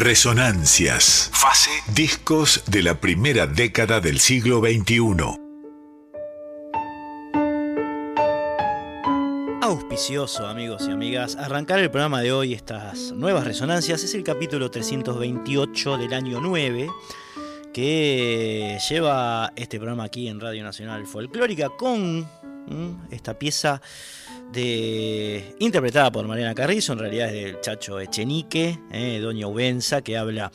Resonancias. Fase. Discos de la primera década del siglo XXI. Auspicioso, amigos y amigas. Arrancar el programa de hoy, estas nuevas resonancias, es el capítulo 328 del año 9 que lleva este programa aquí en Radio Nacional Folclórica con esta pieza de, interpretada por Mariana Carrizo, en realidad es del Chacho Echenique, eh, Doña Ubenza, que habla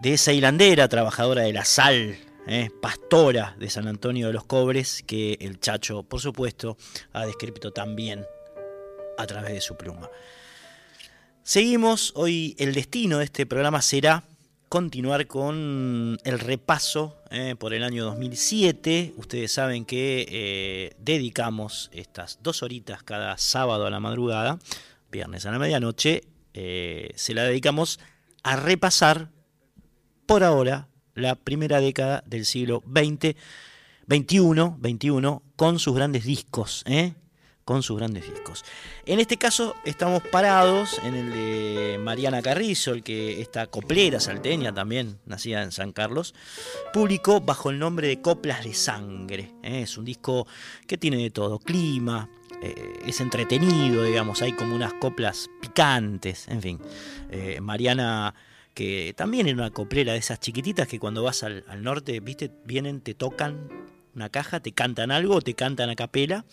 de esa hilandera, trabajadora de la sal, eh, pastora de San Antonio de los Cobres, que el Chacho, por supuesto, ha descrito también a través de su pluma. Seguimos, hoy el destino de este programa será continuar con el repaso eh, por el año 2007. Ustedes saben que eh, dedicamos estas dos horitas cada sábado a la madrugada, viernes a la medianoche, eh, se la dedicamos a repasar por ahora la primera década del siglo XX, 21, 21 con sus grandes discos, con sus grandes discos. En este caso estamos parados en el de Mariana Carrizo, el que esta coplera salteña también, nacida en San Carlos, publicó bajo el nombre de Coplas de Sangre. ¿eh? Es un disco que tiene de todo, clima, eh, es entretenido, digamos, hay como unas coplas picantes, en fin. Eh, Mariana que también era una coplera de esas chiquititas que cuando vas al, norte, viste, vienen, te tocan una caja, te cantan algo, te cantan a capela,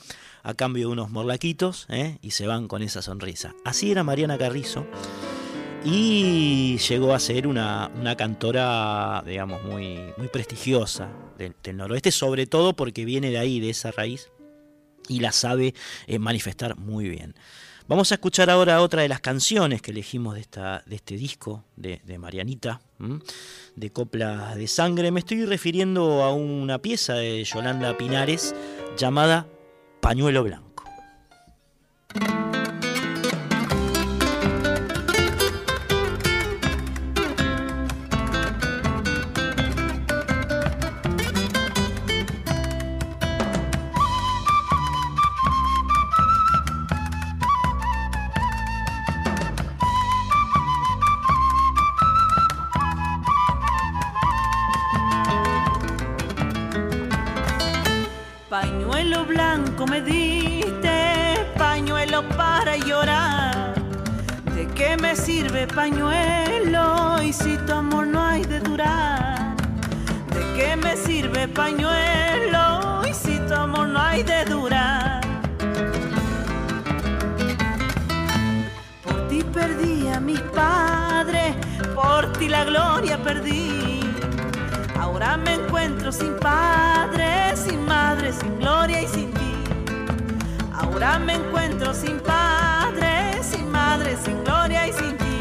a cambio de unos morlaquitos, ¿eh? y se van con esa sonrisa. Así era Mariana Carrizo, y llegó a ser una, cantora, digamos, muy, prestigiosa del, noroeste, sobre todo porque viene de ahí, de esa raíz, y la sabe eh, manifestar muy bien. Vamos a escuchar ahora otra de las canciones que elegimos de, esta, de este disco de, Marianita, de Copla de Sangre. Me estoy refiriendo a una pieza de Yolanda Pinares llamada Pañuelo Blanco. Pañuelo y si tu amor no hay de durar? Por ti perdí a mis padres, por ti la gloria perdí. Ahora me encuentro sin padre, sin madre, sin gloria y sin Ahora me encuentro sin padre, sin madre, sin gloria y sin ti.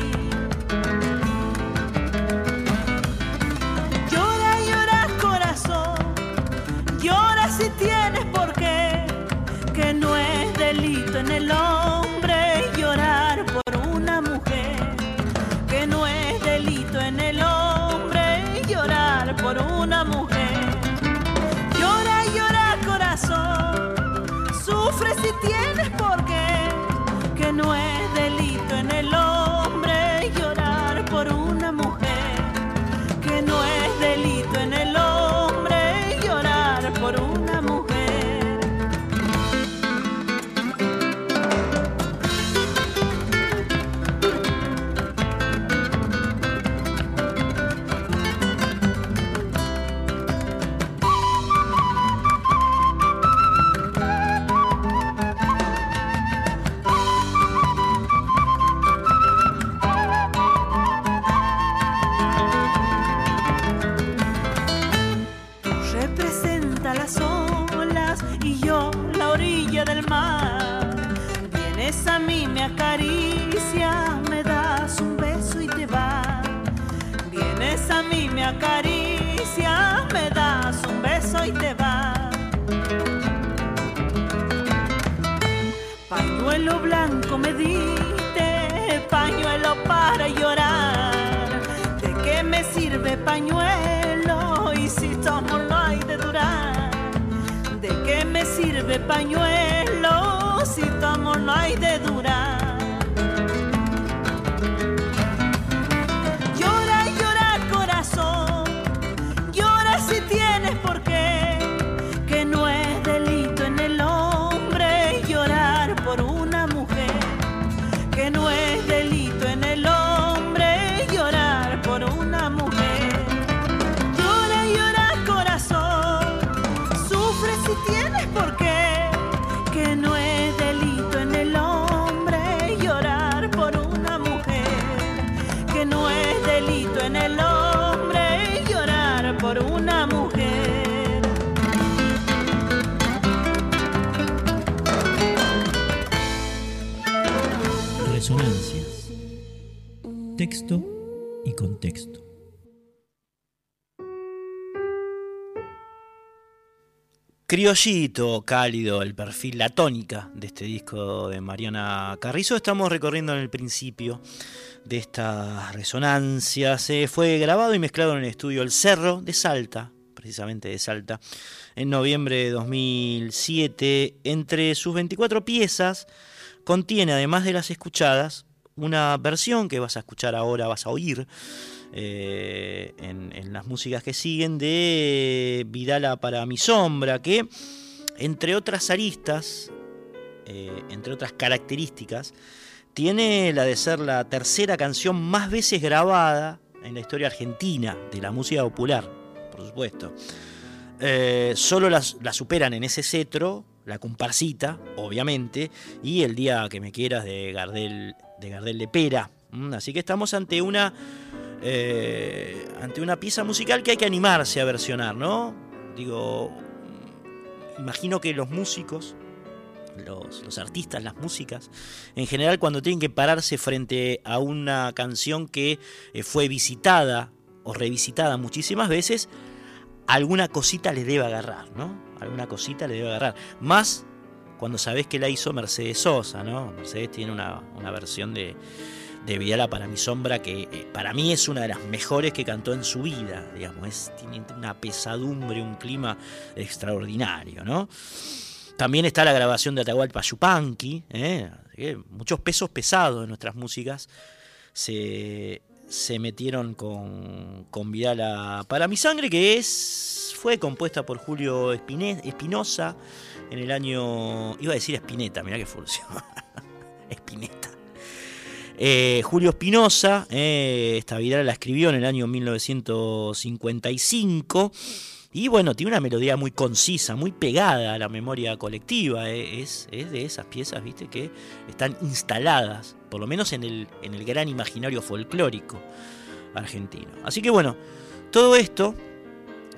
Criollito, cálido, el perfil, la tónica de este disco de Mariana Carrizo. Estamos recorriendo en el principio de esta resonancia. Se fue grabado y mezclado en el estudio El Cerro de Salta, precisamente de Salta, en noviembre de 2007. Entre sus 24 piezas contiene, además de las escuchadas, una versión que vas a escuchar ahora, vas a oír eh, en, las músicas que siguen, de Vidala para mi sombra, que entre otras aristas, eh, entre otras características, tiene la de ser la tercera canción más veces grabada en la historia argentina de la música popular, por supuesto. Eh, solo la superan en ese cetro, la comparsita, obviamente, y el día que me quieras de Gardel de, Gardel de Pera. Mm, así que estamos ante una, eh, ante una pieza musical que hay que animarse a versionar, ¿no? Digo, imagino que los músicos los, artistas, las músicas, en general cuando tienen que pararse frente a una canción que eh, fue visitada o revisitada muchísimas veces, alguna cosita le debe agarrar, ¿no? Alguna cosita le debe agarrar. Más cuando sabes que la hizo Mercedes Sosa, ¿no? Mercedes tiene una, versión de, de Vidala para mi sombra que eh, para mí es una de las mejores que cantó en su vida, digamos, tiene una pesadumbre, un clima extraordinario, ¿no? También está la grabación de Atahualpa Yupanqui, ¿eh? muchos pesos pesados de nuestras músicas se, metieron con, con Vidala para mi sangre, que es fue compuesta por Julio Espinosa en el año. iba a decir Espineta, mirá que furcio. Espineta. Eh, Julio Espinosa, eh, esta Vidala la escribió en el año 1955 y bueno, tiene una melodía muy concisa, muy pegada a la memoria colectiva. Eh, es, de esas piezas, viste, que están instaladas, por lo menos en el, en el gran imaginario folclórico argentino. Así que bueno, todo esto,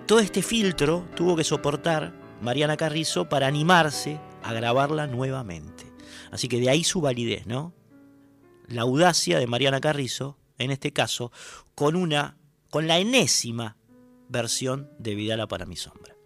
todo este filtro tuvo que soportar Mariana Carrizo para animarse a grabarla nuevamente. Así que de ahí su validez, ¿no? La audacia de Mariana Carrizo, en este caso, con una, con la enésima versión de Vidala para mi sombra.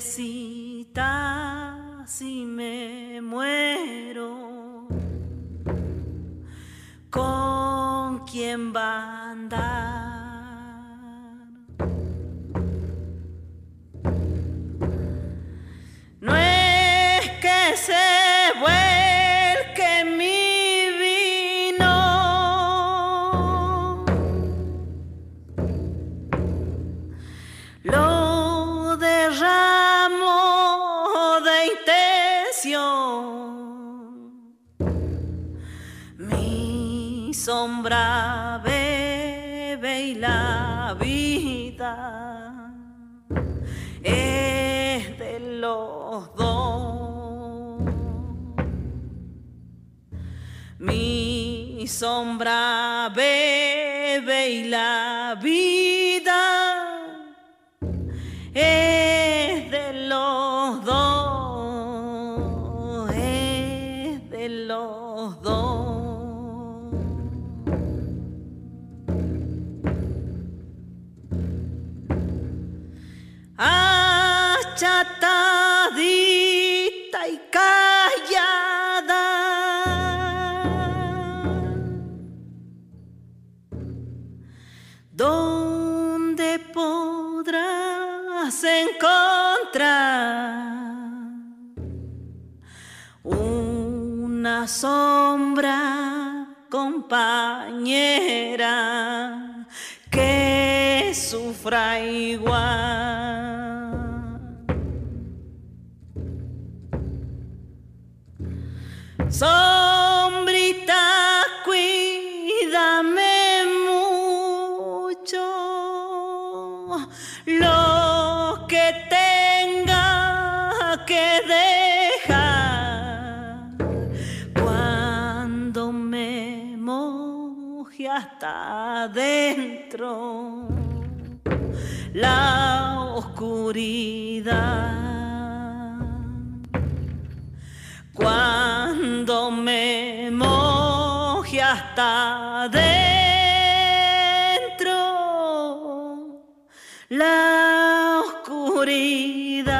Si me muero, ¿con quién va a andar? No es que se vuelque los dos. Mi sombra bebe y la vida es de los dos. los dos. Achatadita podrás encontrar? una sombra compañera que sufra igual. Sombrita, vida. Cuando me moje hasta dentro la oscuridad,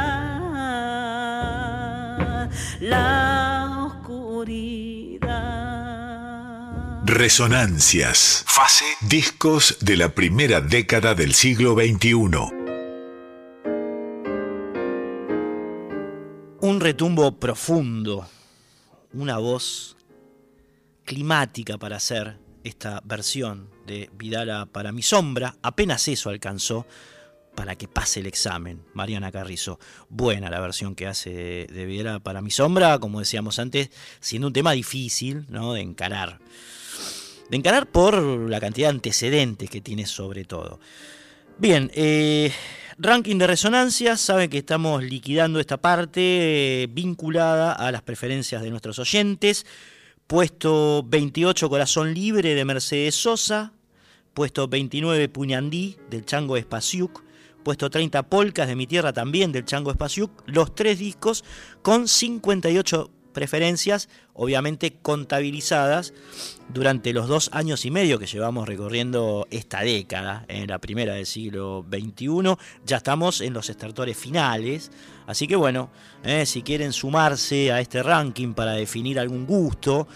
la oscuridad. Resonancias. Fase. Discos de la primera década del siglo XXI. Retumbo profundo, una voz climática para hacer esta versión de Vidala para mi sombra. Apenas eso alcanzó para que pase el examen. Mariana Carrizo, buena la versión que hace de Vidala para mi sombra, como decíamos antes, siendo un tema difícil ¿no? de encarar. De encarar por la cantidad de antecedentes que tiene sobre todo. Bien, eh, Ranking de resonancias, saben que estamos liquidando esta parte eh, vinculada a las preferencias de nuestros oyentes. Puesto 28 Corazón Libre de Mercedes Sosa. Puesto 29 Puñandí del Chango Espasiuk. Puesto 30 Polcas de mi tierra también del Chango Espasiuk. Los tres discos con 58 preferencias, obviamente contabilizadas durante los dos años y medio que llevamos recorriendo esta década, en la primera del siglo XXI. Ya estamos en los estertores finales, así que bueno, eh, si quieren sumarse a este ranking para definir algún gusto,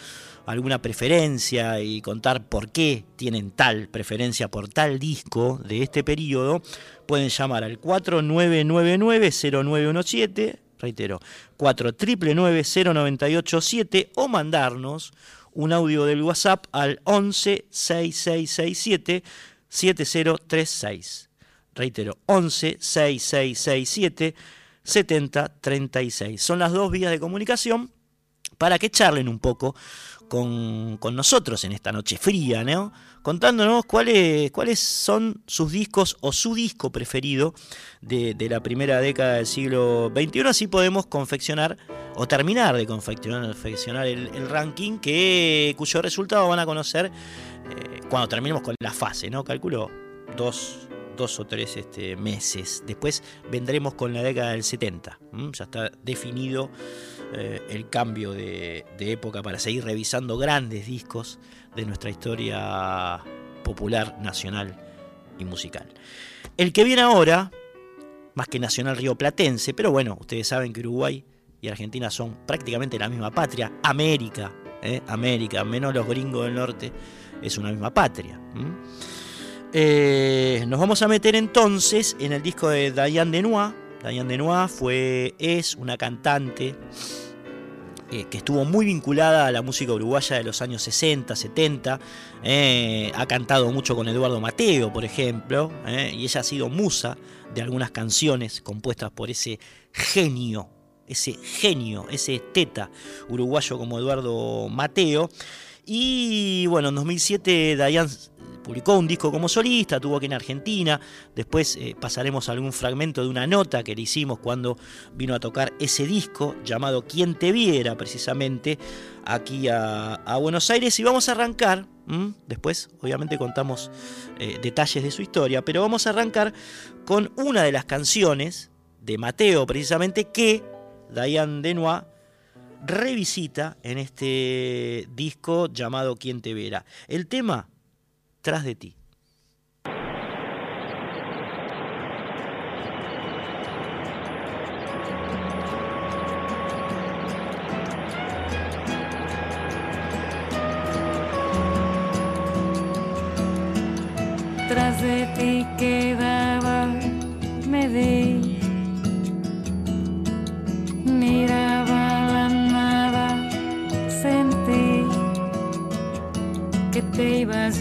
alguna preferencia y contar por qué tienen tal preferencia por tal disco de este periodo, pueden llamar al 4999-0917 reitero, 499-0987 o mandarnos un audio del WhatsApp al 11 6667 7036. Reitero, 11 6667 7036. Son las dos vías de comunicación para que charlen un poco con, nosotros en esta noche fría, ¿no? contándonos cuáles, cuáles son sus discos o su disco preferido de, la primera década del siglo XXI. Así podemos confeccionar o terminar de confeccionar, el, ranking que, cuyo resultado van a conocer eh, cuando terminemos con la fase, ¿no? Calculo dos, dos o tres este, meses. Después vendremos con la década del 70. Ya está definido eh, el cambio de, época para seguir revisando grandes discos de nuestra historia popular, nacional y musical. El que viene ahora, más que nacional rioplatense, pero bueno, ustedes saben que Uruguay y Argentina son prácticamente la misma patria, América, ¿eh? América, menos los gringos del norte, es una misma patria. Eh, nos vamos a meter entonces en el disco de Diane Denois. Diane Denois fue, es una cantante eh, que estuvo muy vinculada a la música uruguaya de los años 60, 70. Eh, ha cantado mucho con Eduardo Mateo, por ejemplo, y ella ha sido musa de algunas canciones compuestas por ese genio, ese genio, ese teta uruguayo como Eduardo Mateo. Y bueno, en 2007 Diane publicó un disco como solista, tuvo aquí en Argentina, después eh, pasaremos algún fragmento de una nota que le hicimos cuando vino a tocar ese disco llamado Quien te viera precisamente aquí a, Buenos Aires. Y vamos a arrancar, después obviamente contamos eh, detalles de su historia, pero vamos a arrancar con una de las canciones de Mateo precisamente que Diane Denois revisita en este disco llamado Quien te viera. El tema tras de ti. Tras de ti quedaba, me di, miraba la nada, sentí que te ibas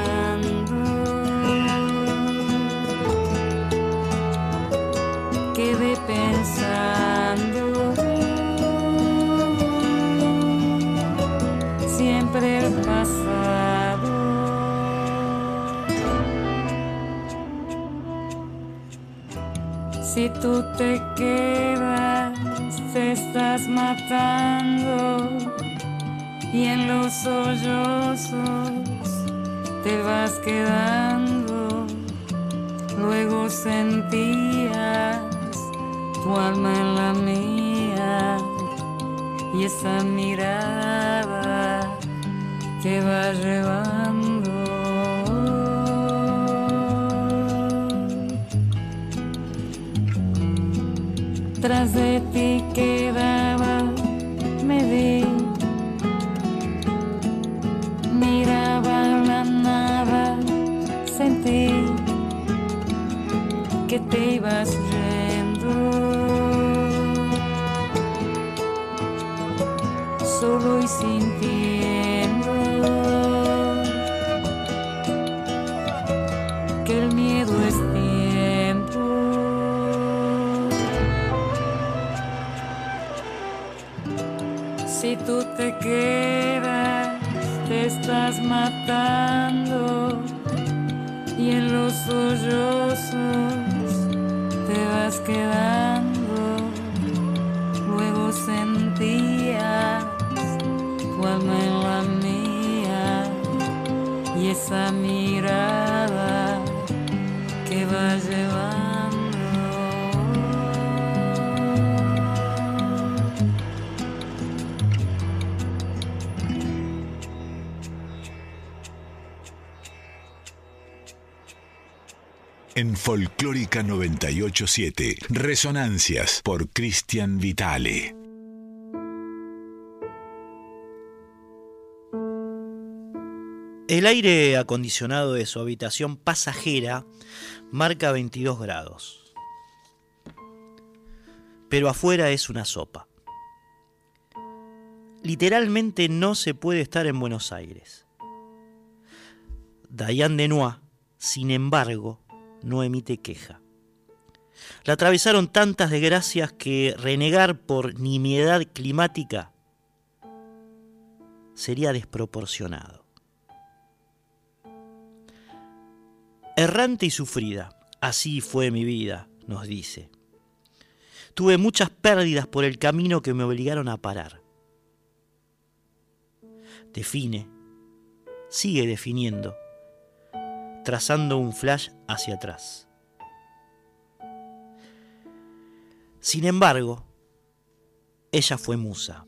Si tú te quedas, te estás matando y en los sollozos te vas quedando. Luego sentías tu alma en la mía y esa mirada te va llevando. Tras de ti quedaba, me vi, miraba la nada, sentí que te ibas yendo. Solo y sintiendo te quedas, te estás matando y en los sollozos te vas quedando. Luego sentías tu alma en la mía y esa mirada que va llevando. En Folclórica 987, Resonancias por Cristian Vitale. El aire acondicionado de su habitación pasajera marca 22 grados. Pero afuera es una sopa. Literalmente no se puede estar en Buenos Aires. Diane Denois, sin embargo, no emite queja. La atravesaron tantas desgracias que renegar por nimiedad climática sería desproporcionado. Errante y sufrida, así fue mi vida, nos dice. Tuve muchas pérdidas por el camino que me obligaron a parar. Define, sigue definiendo, trazando un flash hacia atrás. Sin embargo, ella fue musa.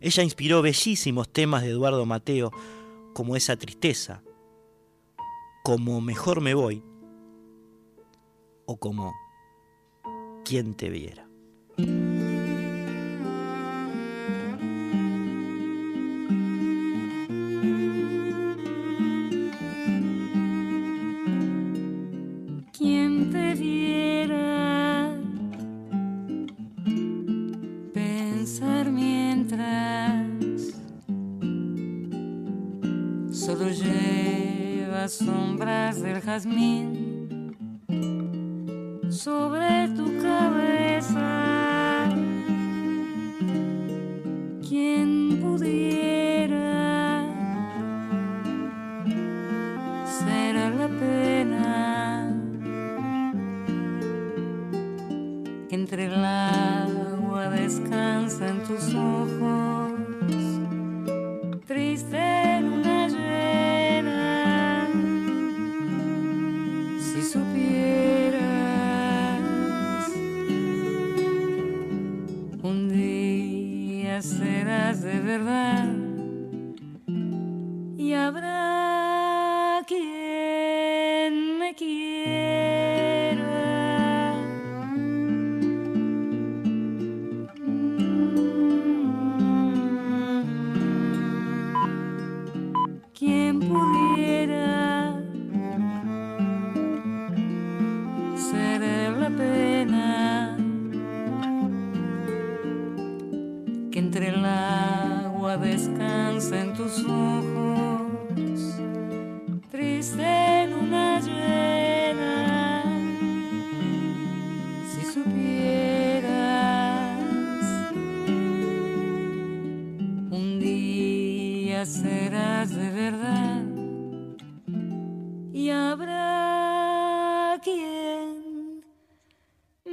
Ella inspiró bellísimos temas de Eduardo Mateo, como esa tristeza, como Mejor me voy, o como Quien te viera.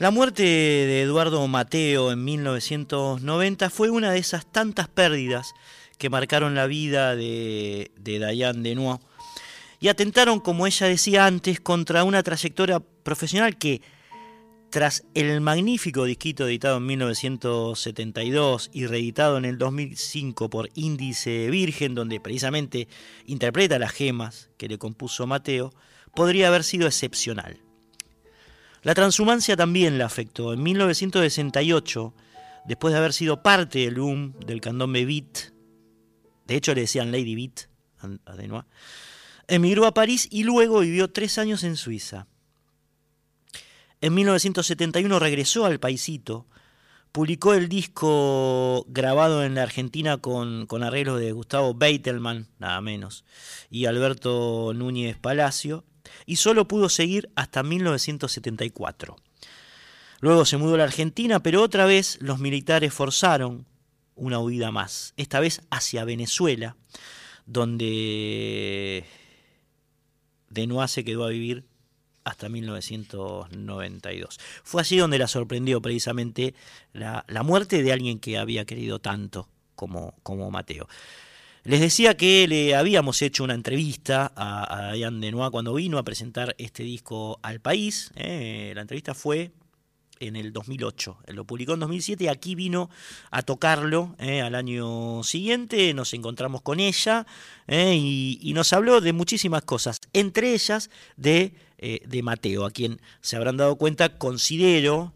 La muerte de Eduardo Mateo en 1990 fue una de esas tantas pérdidas que marcaron la vida de, de Diane y atentaron, como ella decía antes, contra una trayectoria profesional que, tras el magnífico disquito editado en 1972 y reeditado en el 2005 por Índice Virgen, donde precisamente interpreta las gemas que le compuso Mateo, podría haber sido excepcional. La transhumancia también la afectó. En 1968, después de haber sido parte del boom del candombe beat, de hecho le decían Lady Beat a Denois, emigró a París y luego vivió tres años en Suiza. En 1971 regresó al paisito, publicó el disco grabado en la Argentina con, con arreglos de Gustavo Beitelman, nada menos, y Alberto Núñez Palacio, y solo pudo seguir hasta 1974. Luego se mudó a la Argentina, pero otra vez los militares forzaron una huida más, esta vez hacia Venezuela, donde Denois se quedó a vivir hasta 1992. Fue así donde la sorprendió precisamente la, la muerte de alguien que había querido tanto como, como Mateo. Les decía que le habíamos hecho una entrevista a, a Diane Denois cuando vino a presentar este disco al país. ¿eh? La entrevista fue en el 2008. Él lo publicó en 2007 y aquí vino a tocarlo ¿eh? al año siguiente. Nos encontramos con ella ¿eh? y, nos habló de muchísimas cosas, entre ellas de, de Mateo, a quien se habrán dado cuenta, considero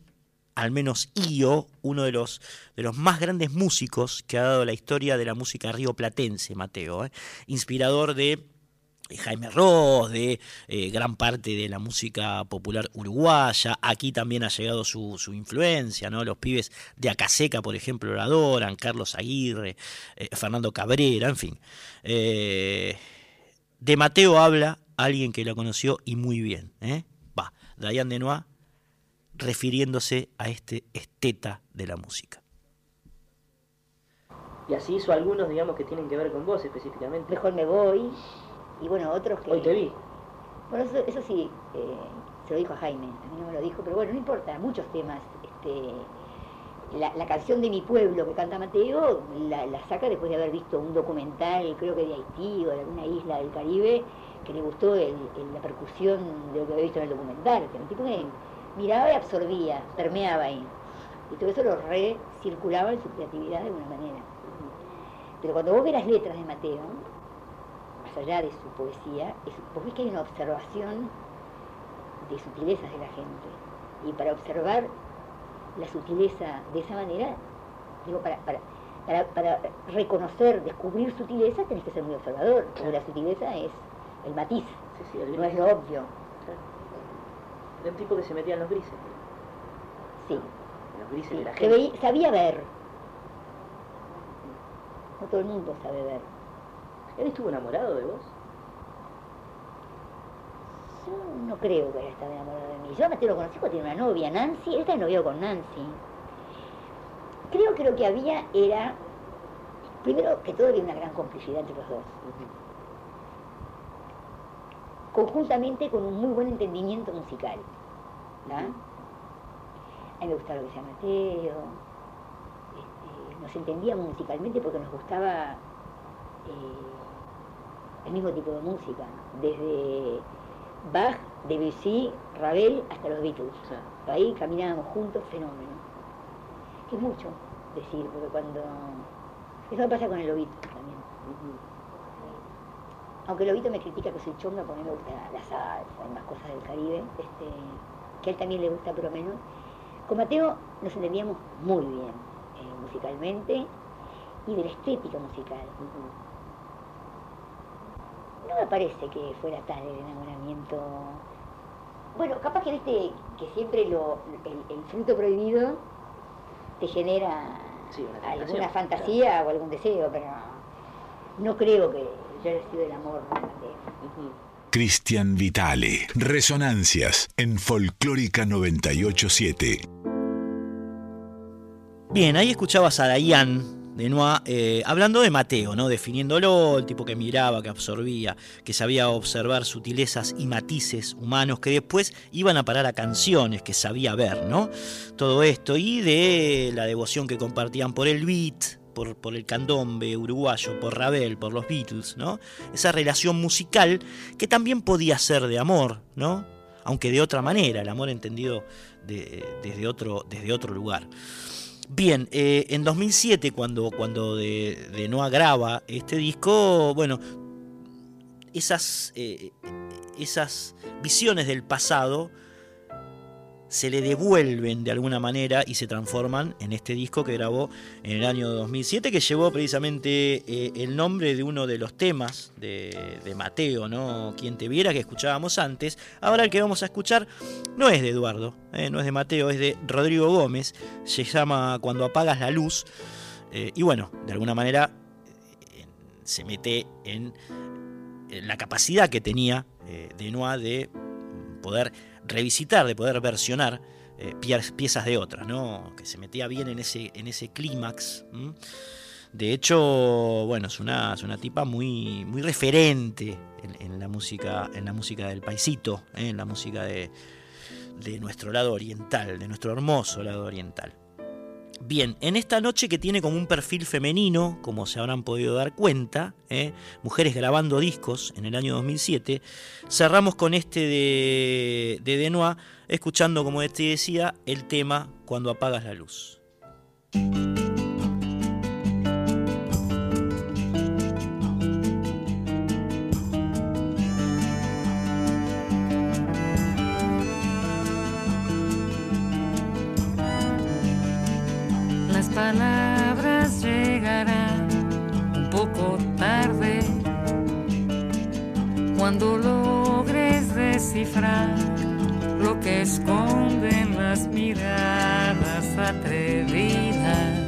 al menos Io, uno de los, de los más grandes músicos que ha dado la historia de la música rioplatense, Mateo, ¿eh? inspirador de Jaime Ross, de eh, gran parte de la música popular uruguaya. Aquí también ha llegado su, su, influencia, ¿no? Los pibes de Acaseca, por ejemplo, lo adoran, Carlos Aguirre, eh, Fernando Cabrera, en fin. Eh, de Mateo habla alguien que lo conoció y muy bien. Va, Dayan Denois refiriéndose a este esteta de la música. Y así hizo algunos, digamos, que tienen que ver con vos específicamente. Mejor me voy. Y bueno, otros que... Hoy te vi. Bueno, eso, eso sí, eh, se lo dijo a Jaime, a mí no me lo dijo, pero bueno, no importa, muchos temas. Este, la, la, canción de mi pueblo que canta Mateo la, la, saca después de haber visto un documental, creo que de Haití o de alguna isla del Caribe, que le gustó el, el, la percusión de lo que había visto en el documental, que era un tipo que miraba y absorbía, permeaba ahí. Y todo eso lo recirculaba en su creatividad de alguna manera. Pero cuando vos ves las letras de Mateo, más allá de su poesía, es, vos ves que hay una observación de sutilezas de la gente. Y para observar la sutileza de esa manera, digo, para, para, para, para reconocer, descubrir sutileza, tenés que ser muy observador, porque la sutileza es el matiz, sí, sí, el no es lo obvio. Era un tipo que se metía en los grises. Sí. En los grises sí. de la Que gente. veía, sabía ver. No todo el mundo sabe ver. ¿Él estuvo enamorado de vos? Yo no creo que haya estado enamorado de mí. Yo a Mateo lo conocí cuando tenía una novia, Nancy. Él está novio con Nancy. Creo que lo que había era, primero que todo había una gran complicidad entre los dos. Conjuntamente con un muy buen entendimiento musical. ¿no? A mí me gustaba lo que decía Mateo. Este, nos entendíamos musicalmente porque nos gustaba eh, el mismo tipo de música. Desde Bach, Debussy, Ravel hasta los Beatles. Sea, Ahí caminábamos juntos, fenómeno. Que es mucho decir, porque cuando... Eso pasa con el Lobito también. Aunque Lobito me critica que soy chonga, porque a mí me gusta la salsa y más cosas del Caribe, este, que a él también le gusta, pero menos. Con Mateo nos entendíamos muy bien, eh, musicalmente y de la estética musical. No me parece que fuera tal el enamoramiento. Bueno, capaz que viste que siempre lo, el, el fruto prohibido te genera Sí, alguna fantasía o algún deseo, pero no creo que yo el amor. Cristian Vitale. Resonancias en Folclórica 987. Bien, ahí escuchabas a Dayan de Noa eh, hablando de Mateo, ¿no? Definiéndolo, el tipo que miraba, que absorbía, que sabía observar sutilezas y matices humanos que después iban a parar a canciones que sabía ver, ¿no? Todo esto y de la devoción que compartían por el beat, por, el candombe uruguayo, por Ravel, por los Beatles, ¿no? Esa relación musical que también podía ser de amor, ¿no? Aunque de otra manera, el amor entendido de- desde, otro, desde otro lugar. Bien, eh, en 2007, cuando, cuando de, de Noa graba este disco, bueno, esas, eh, esas visiones del pasado se le devuelven de alguna manera y se transforman en este disco que grabó en el año 2007, que llevó precisamente eh, el nombre de uno de los temas de, Mateo, ¿no? Quien te viera, que escuchábamos antes. Ahora el que vamos a escuchar no es de Eduardo, eh, no es de Mateo, es de Rodrigo Gómez. Se llama Cuando apagas la luz. Eh, y bueno, de alguna manera se mete en en la capacidad que tenía de Noa de poder revisitar, de poder versionar eh, pie- piezas de otras, ¿no? Que se metía bien en ese, en ese clímax. De hecho, bueno, es una, es una tipa muy, muy referente en, en la música, en la música del paisito, ¿eh? en la música de, de nuestro lado oriental, de nuestro hermoso lado oriental. Bien, en esta noche que tiene como un perfil femenino, como se habrán podido dar cuenta, ¿eh? mujeres grabando discos en el año 2007, cerramos con este de, de Denois, escuchando, como te decía, el tema Cuando apagas la luz. Palabras llegarán un poco tarde. Cuando logres descifrar lo que esconden las miradas atrevidas,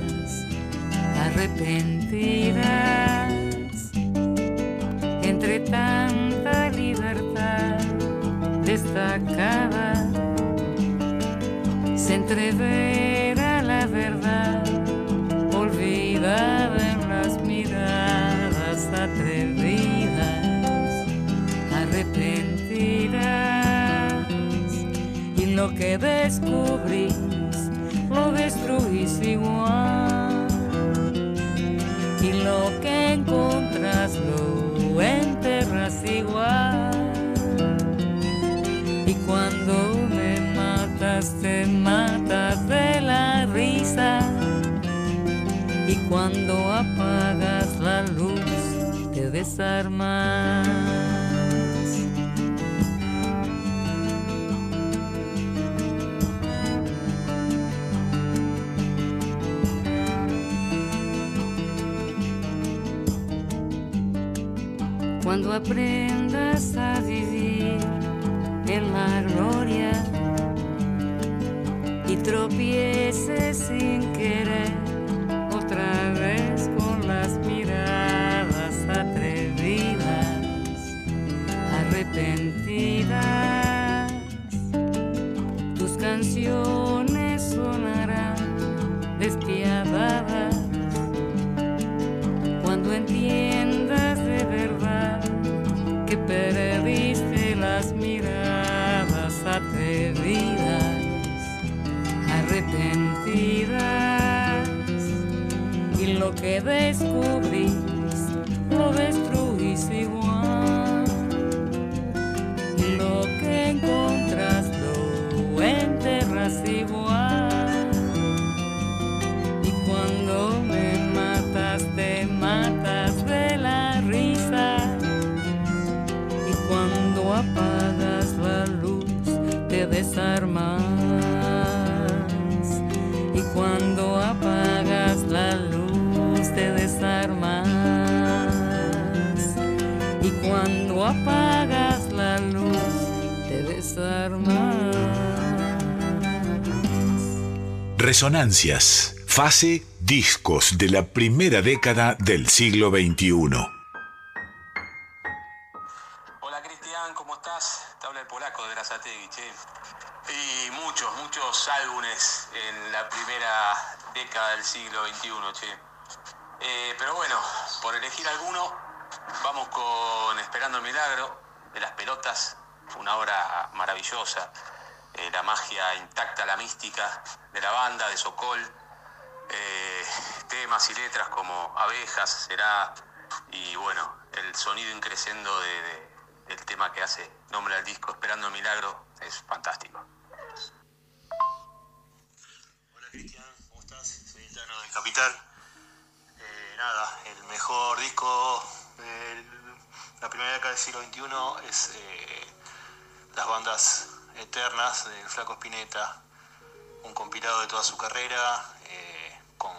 arrepentidas, entre tanta libertad destacada se entreverá que descubrís lo destruís igual. Y lo que encontras lo enterras igual. Y cuando me matas te matas de la risa. Y cuando apagas la luz te desarmas cuando aprendas a vivir en la gloria y tropieces sin que descubrís Resonancias Fase Discos de la primera década del siglo XXI. Hola Cristian, ¿cómo estás? Te habla el polaco de Grazategui, che. Y muchos, muchos álbumes en la primera década del siglo XXI, che. Eh, pero bueno, por elegir alguno, vamos con Esperando el Milagro de las Pelotas, una obra maravillosa. Eh, la magia intacta, la mística de la banda, de Sokol eh, temas y letras como Abejas, Será, y bueno, el sonido increciendo de, del tema que hace nombre al disco, Esperando el Milagro, es fantástico. Hola Cristian, ¿cómo estás? Soy el Tano del Capital. Eh, nada, el mejor disco de la primera década del siglo XXI es Las bandas eternas del Flaco Spinetta, un compilado de toda su carrera, con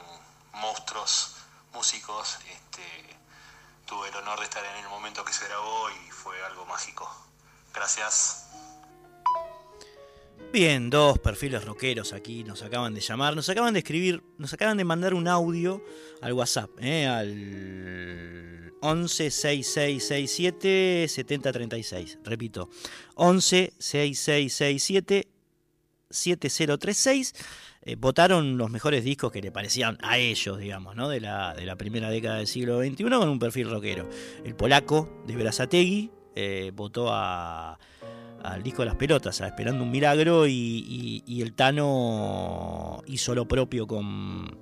monstruos músicos. Este, tuve el honor de estar en el momento que se grabó y fue algo mágico. Gracias. Bien, dos perfiles rockeros aquí nos acaban de llamar, nos acaban de escribir, nos acaban de mandar un audio al WhatsApp, ¿eh? al 11 6667 7036. Repito, 11 6667 7036. Eh, votaron los mejores discos que le parecían a ellos, digamos, ¿no? de, la, de la primera década del siglo XXI con un perfil rockero. El polaco de Brazategui eh, votó a, al disco de las pelotas, Esperando un Milagro, y, y, el Tano hizo lo propio con,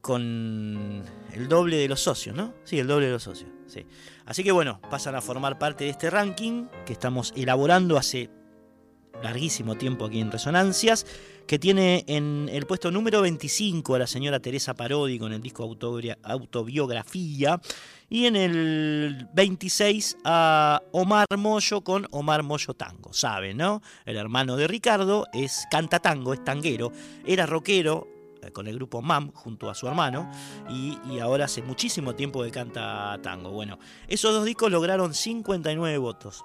con el doble de los socios, ¿no? Sí, el doble de los socios. Sí. Así que bueno, pasan a formar parte de este ranking que estamos elaborando hace larguísimo tiempo aquí en Resonancias, que tiene en el puesto número 25 a la señora Teresa Parodi con el disco Autobiografía, y en el 26 a Omar Moyo con Omar Moyo Tango, ¿saben, no? El hermano de Ricardo es canta tango, es tanguero, era rockero, eh, con el grupo MAM junto a su hermano y, y, ahora hace muchísimo tiempo que canta tango. Bueno, esos dos discos lograron 59 votos.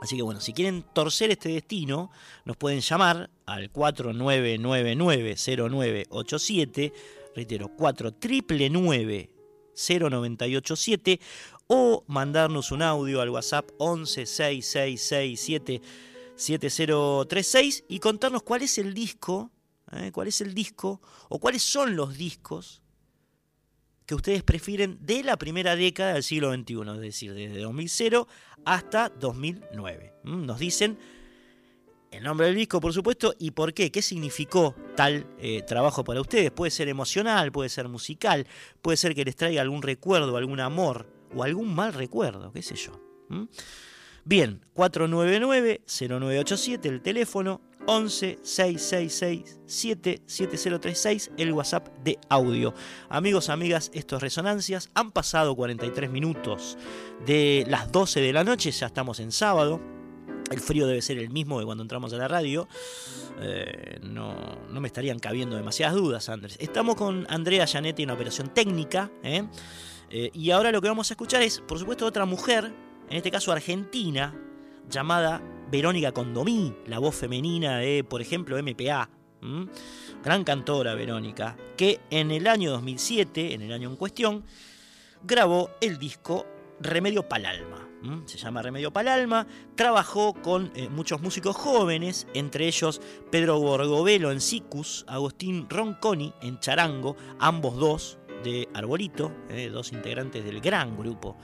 Así que bueno, si quieren torcer este destino, nos pueden llamar al 4999-0987, reitero, 4999-0987, o mandarnos un audio al WhatsApp 1166677036 y contarnos cuál es el disco, ¿eh? cuál es el disco, o cuáles son los discos que ustedes prefieren de la primera década del siglo XXI, es decir, desde 2000 hasta 2009. ¿Mm? Nos dicen el nombre del disco, por supuesto, y por qué, qué significó tal eh, trabajo para ustedes. Puede ser emocional, puede ser musical, puede ser que les traiga algún recuerdo, algún amor o algún mal recuerdo, qué sé yo. ¿Mm? Bien, 499-0987, el teléfono, 11 666 77036, el WhatsApp de audio. Amigos, amigas, esto es Resonancias. Han pasado 43 minutos de las 12 de la noche, ya estamos en sábado. El frío debe ser el mismo de cuando entramos a la radio. Eh, no, no, me estarían cabiendo demasiadas dudas, Andrés. Estamos con Andrea Gianetti en operación técnica. ¿eh? Eh, y ahora lo que vamos a escuchar es, por supuesto, otra mujer, en este caso argentina, llamada Verónica Condomí, la voz femenina de, por ejemplo, MPA. Gran cantora Verónica, que en el año 2007, en el año en cuestión, grabó el disco Remedio Palalma. Se llama Remedio Palalma. Trabajó con eh, muchos músicos jóvenes, entre ellos Pedro Borgovelo en Sicus, Agustín Ronconi en Charango, ambos dos de Arbolito, eh, dos integrantes del gran grupo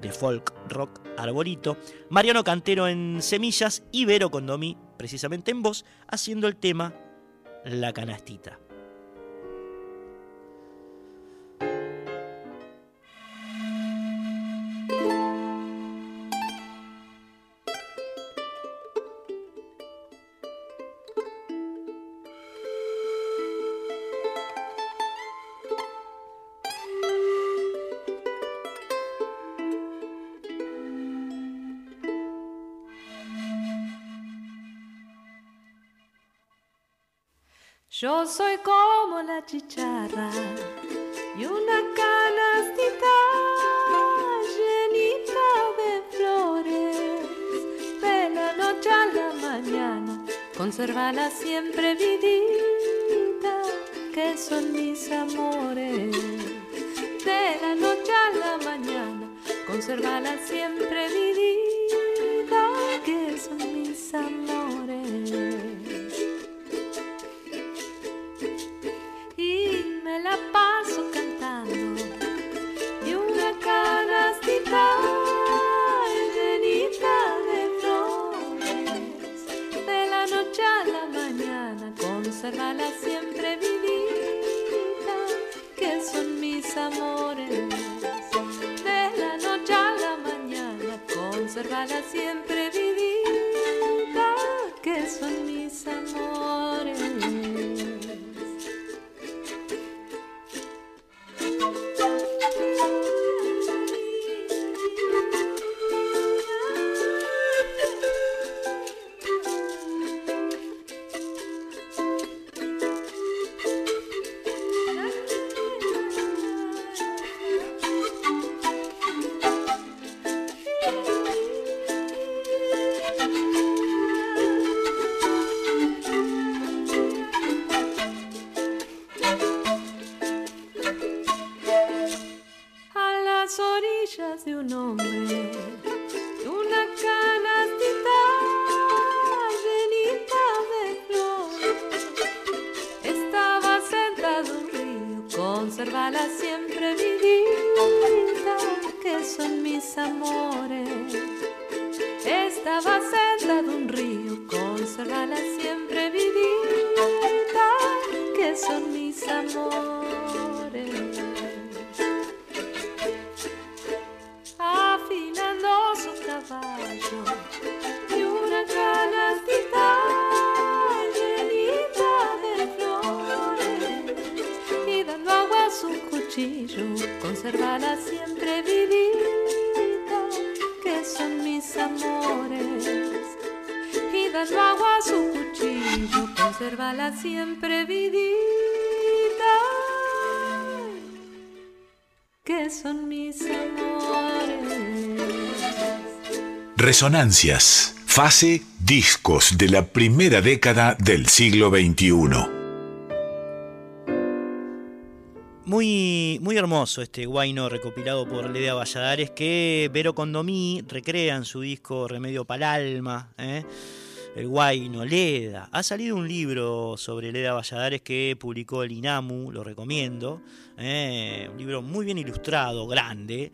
de folk rock Arbolito, Mariano Cantero en Semillas y Vero Condomí, precisamente en voz, haciendo el tema La Canastita. Yo soy como la chicharra y una canastita llenita de flores. De la noche a la mañana, conservala siempre vidita. que son mis amores. De la noche a la mañana, conservala siempre mi Resonancias. Fase discos de la primera década del siglo XXI. Muy, muy hermoso este guayno recopilado por Leda Valladares que Vero Condomí recrea en su disco Remedio Palalma. ¿eh? El guayno, Leda. Ha salido un libro sobre Leda Valladares que publicó el INAMU, lo recomiendo. ¿eh? Un libro muy bien ilustrado, grande,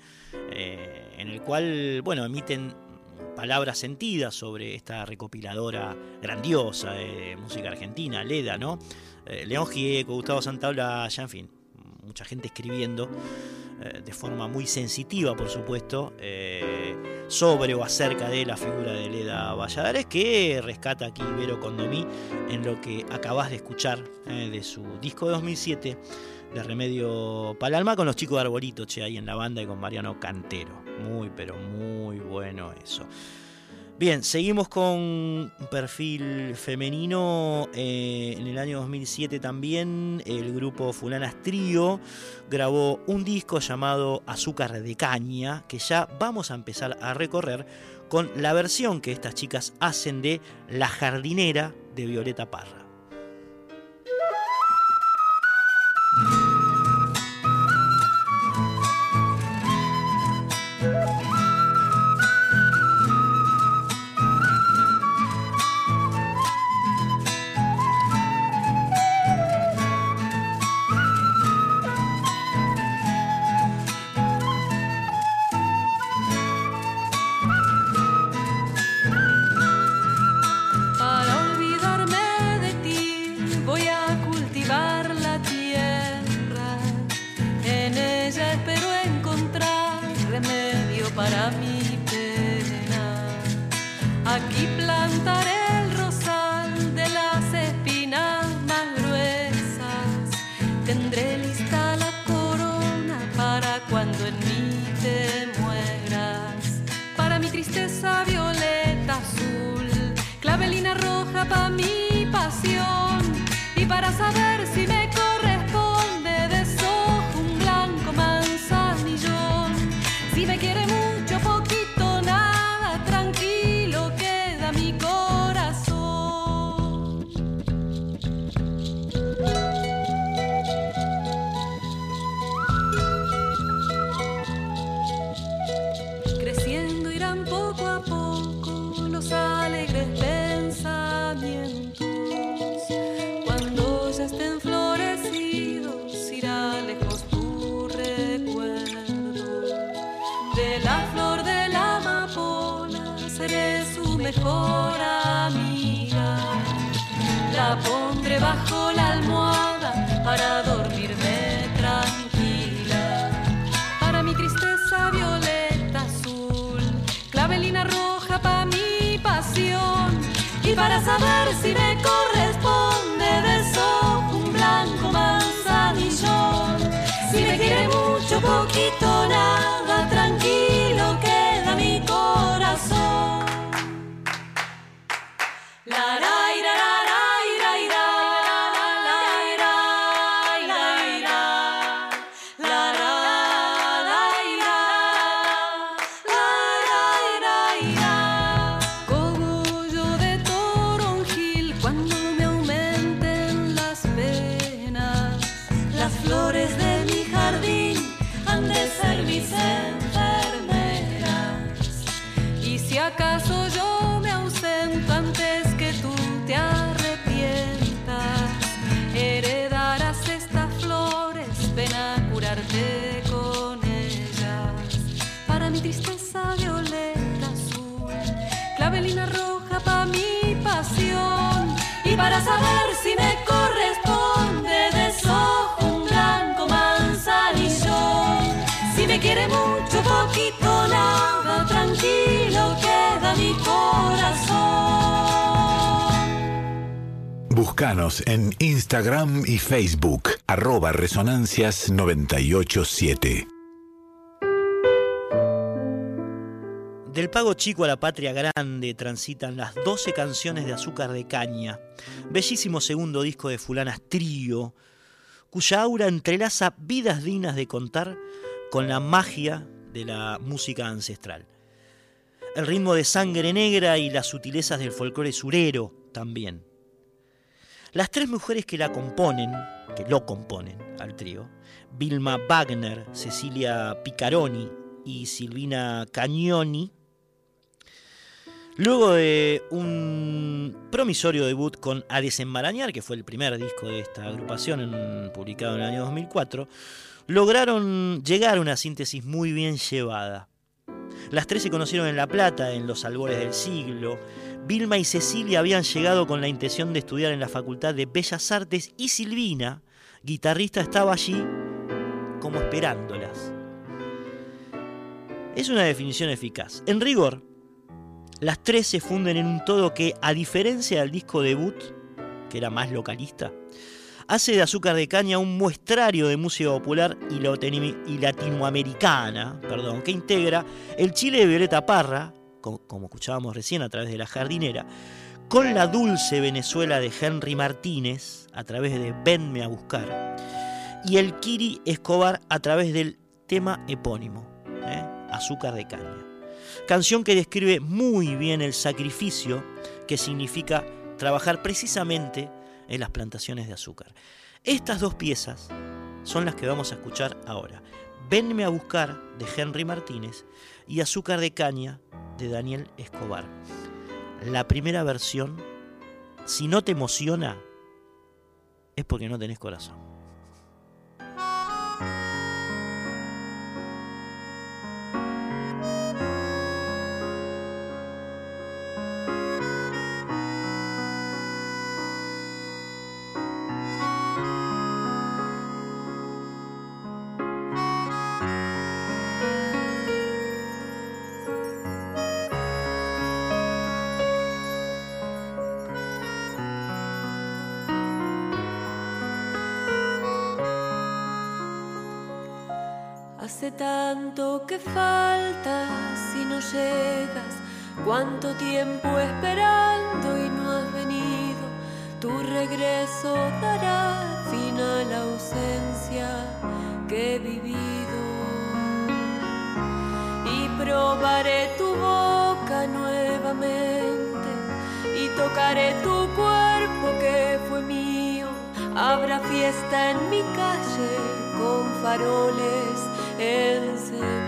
eh, en el cual, bueno, emiten palabras sentidas sobre esta recopiladora grandiosa de música argentina, Leda, ¿no? Eh, León Gieco, Gustavo Santaolalla, en fin, mucha gente escribiendo eh, de forma muy sensitiva, por supuesto, eh, sobre o acerca de la figura de Leda Valladares, que rescata aquí Vero Condomí en lo que acabas de escuchar de su disco de 2007 de Remedio Palalma con los chicos de Arbolito, che, ahí en la banda y con Mariano Cantero. Muy, pero muy bueno eso. Bien, seguimos con un perfil femenino. eh, en el año 2007 también el grupo Fulanas Trío grabó un disco llamado Azúcar de Caña, que ya vamos a empezar a recorrer con la versión que estas chicas hacen de La jardinera de Violeta Parra. Saber si me corresponde, desojo un blanco manzanillón. Si me quiere mucho, poquito, nada, tranquilo queda mi corazón. Búscanos en Instagram y Facebook, arroba Resonancias 987. Del Pago Chico a la Patria Grande transitan las 12 canciones de Azúcar de Caña, bellísimo segundo disco de Fulanas Trío, cuya aura entrelaza vidas dignas de contar con la magia de la música ancestral. El ritmo de sangre negra y las sutilezas del folclore surero también. Las tres mujeres que la componen, que lo componen al trío, Vilma Wagner, Cecilia Picaroni y Silvina Cagnoni, luego de un promisorio debut con A Desenmarañar, que fue el primer disco de esta agrupación publicado en el año 2004, lograron llegar a una síntesis muy bien llevada. Las tres se conocieron en La Plata en los albores del siglo. Vilma y Cecilia habían llegado con la intención de estudiar en la Facultad de Bellas Artes y Silvina, guitarrista, estaba allí como esperándolas. Es una definición eficaz. En rigor, las tres se funden en un todo que, a diferencia del disco debut, que era más localista, hace de Azúcar de Caña un muestrario de música popular y latinoamericana, perdón, que integra el Chile de Violeta Parra, co- como escuchábamos recién a través de La Jardinera, con la dulce Venezuela de Henry Martínez a través de Venme a buscar, y el Kiri Escobar a través del tema epónimo, ¿eh? Azúcar de Caña. Canción que describe muy bien el sacrificio que significa trabajar precisamente en las plantaciones de azúcar. Estas dos piezas son las que vamos a escuchar ahora. Venme a buscar de Henry Martínez y Azúcar de Caña de Daniel Escobar. La primera versión, si no te emociona, es porque no tenés corazón. Tanto que faltas y no llegas, cuánto tiempo esperando y no has venido. Tu regreso dará fin a la ausencia que he vivido. Y probaré tu boca nuevamente y tocaré tu cuerpo que fue mío. Habrá fiesta en mi calle con faroles encendidos. Cuando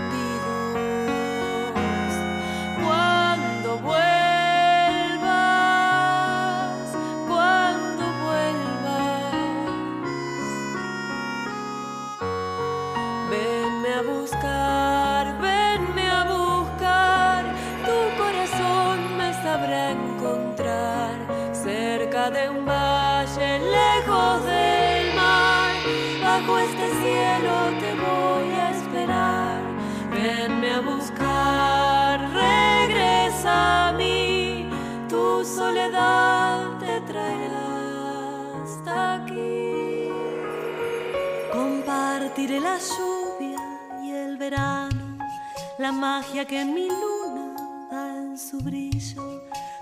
la magia que mi luna da en su brillo.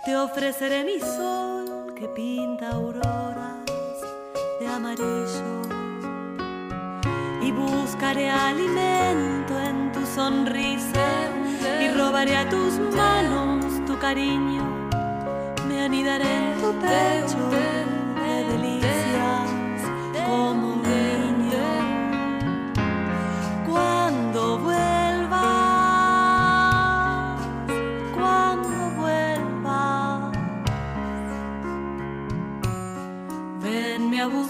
Te ofreceré mi sol que pinta auroras de amarillo. Y buscaré alimento en tu sonrisa y robaré a tus manos tu cariño. Me anidaré en tu pecho.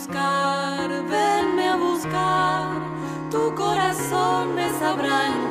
buscar, venme a buscar, tu corazón me sabrá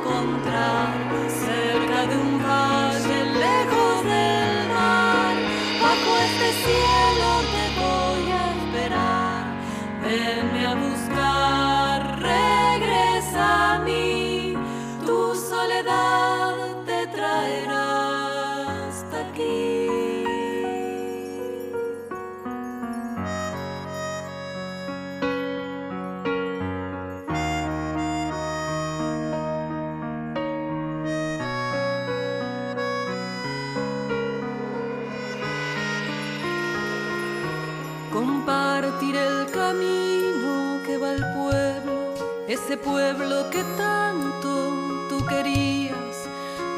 ese pueblo que tanto tú querías,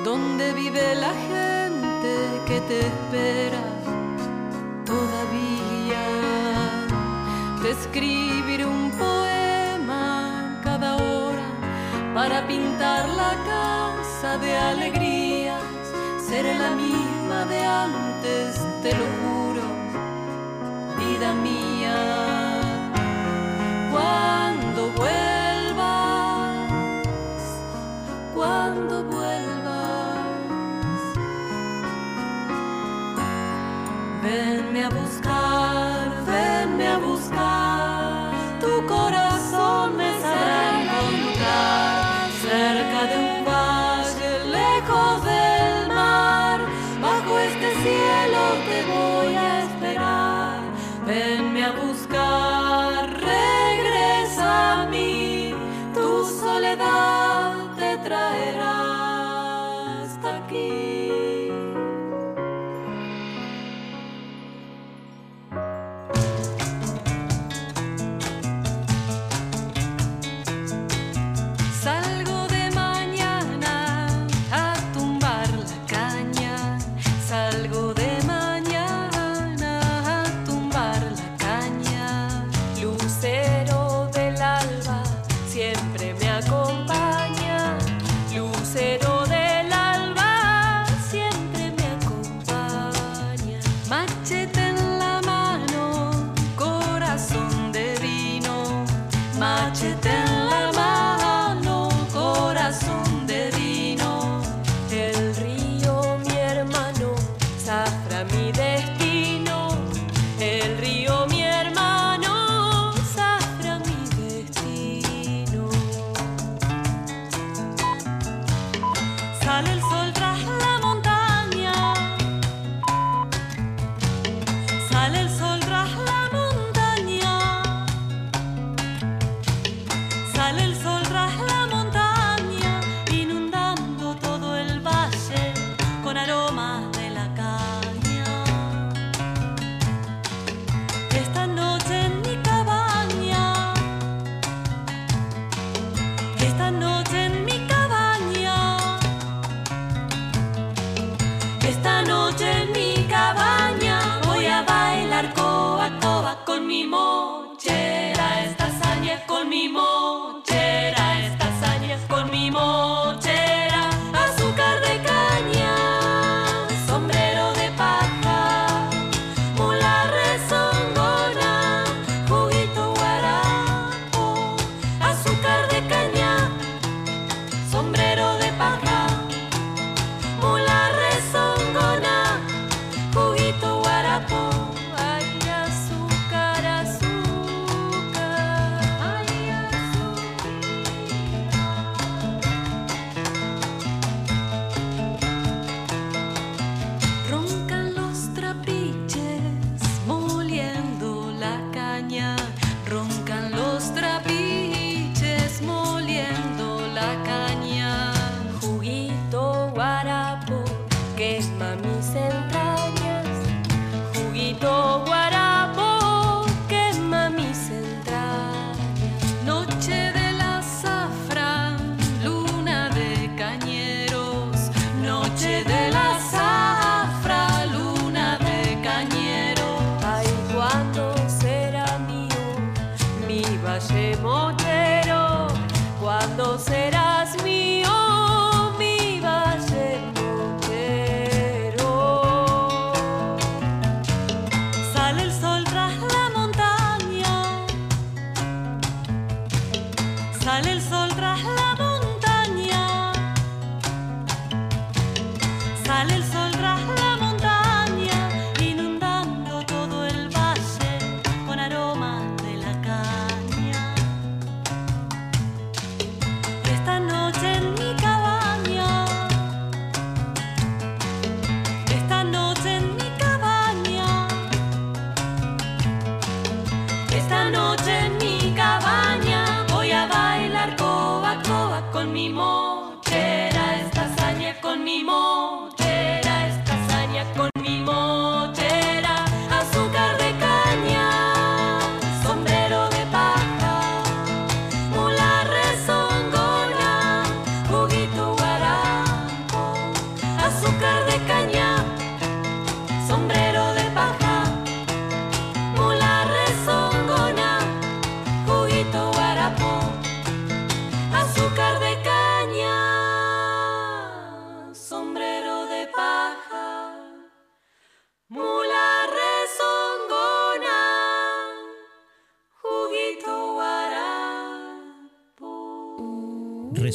donde vive la gente que te espera todavía. Te escribiré un poema cada hora para pintar la casa de alegrías. Seré la misma de antes, te lo juro, vida mía. Cuando vuelva cuando vuelvas. Venme a buscar, venme a buscar.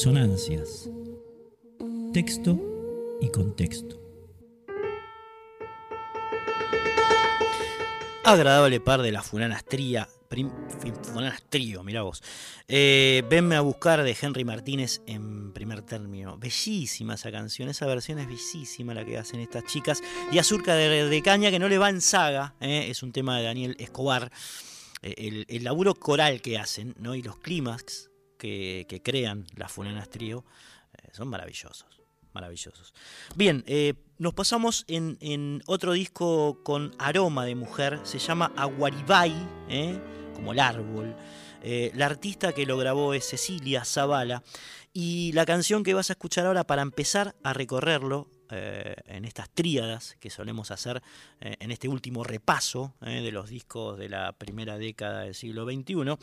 Resonancias. Texto y contexto. Agradable par de las funanas tría, funanas trío, mirá vos. Eh, venme a buscar de Henry Martínez en primer término. Bellísima esa canción, esa versión es bellísima la que hacen estas chicas. Y Azurca de, Caña, que no le va en saga, eh, es un tema de Daniel Escobar. Eh, el, laburo coral que hacen ¿no? y los clímax que, crean las funanas trío son maravillosos maravillosos. Bien, eh, nos pasamos en, otro disco con aroma de mujer, se llama Aguaribay, eh, como el árbol. Eh, la artista que lo grabó es Cecilia Zavala y la canción que vas a escuchar ahora para empezar a recorrerlo en estas tríadas que solemos hacer en este último repaso de los discos de la primera década del siglo XXI.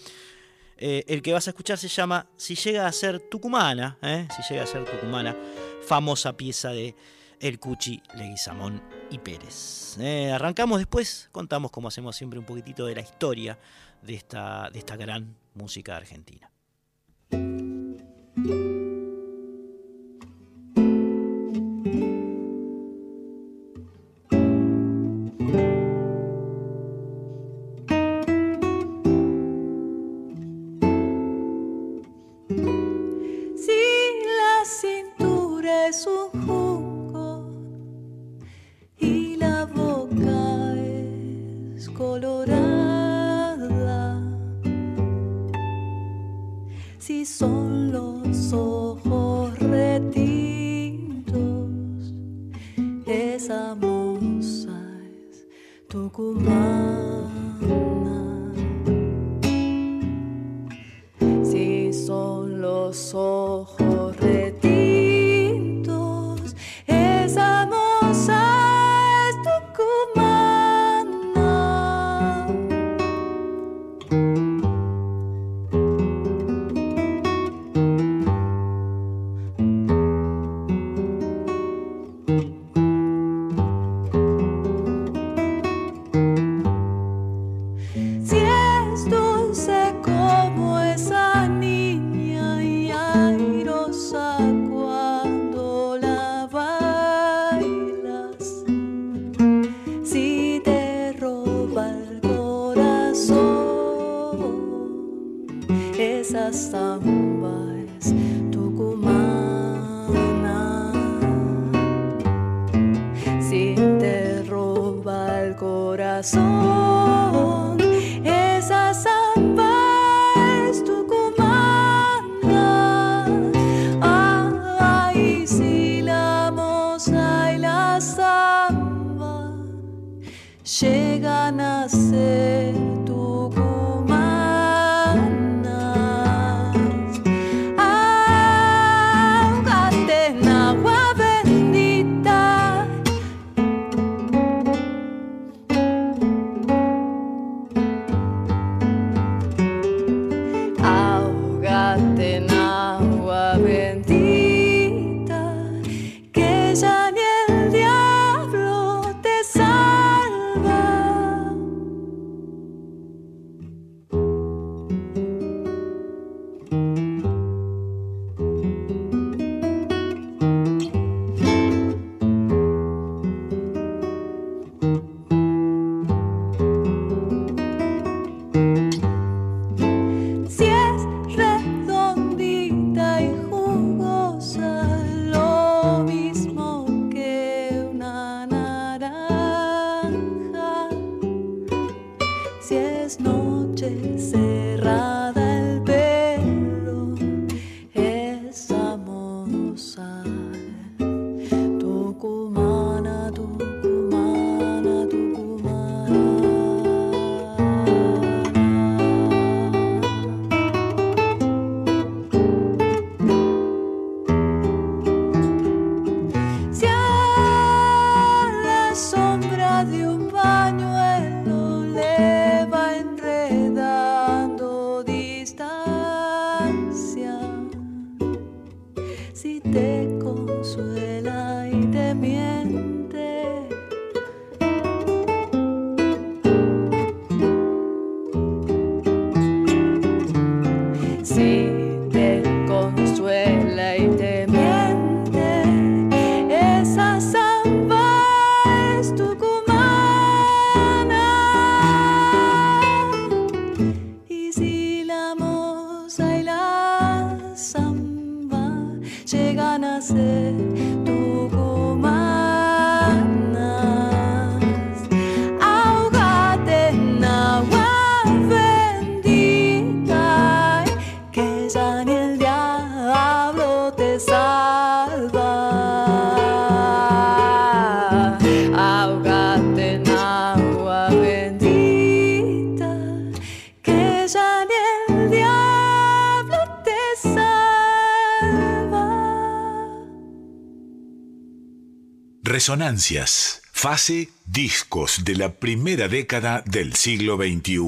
El que vas a escuchar se llama Si llega a ser tucumana, si llega a ser tucumana famosa pieza de El Cuchi, Leguizamón y Pérez. Eh, arrancamos después, contamos como hacemos siempre un poquitito de la historia de esta, de esta gran música argentina. Si te consuela Resonancias. Fase discos de la primera década del siglo XXI.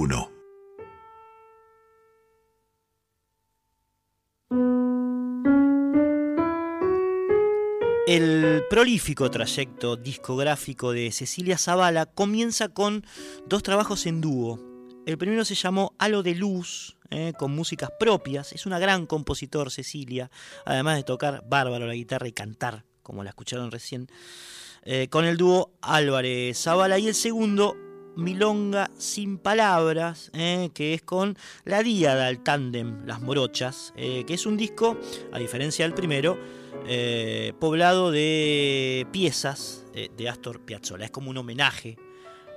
El prolífico trayecto discográfico de Cecilia Zavala comienza con dos trabajos en dúo. El primero se llamó Halo de Luz, eh, con músicas propias. Es una gran compositor, Cecilia, además de tocar bárbaro la guitarra y cantar, como la escucharon recién. Eh, con el dúo Álvarez Zavala. Y el segundo, Milonga sin palabras, eh, que es con la díada, el tándem, Las Morochas, que es un disco, a diferencia del primero, eh, poblado de piezas eh, de Astor Piazzolla. Es como un homenaje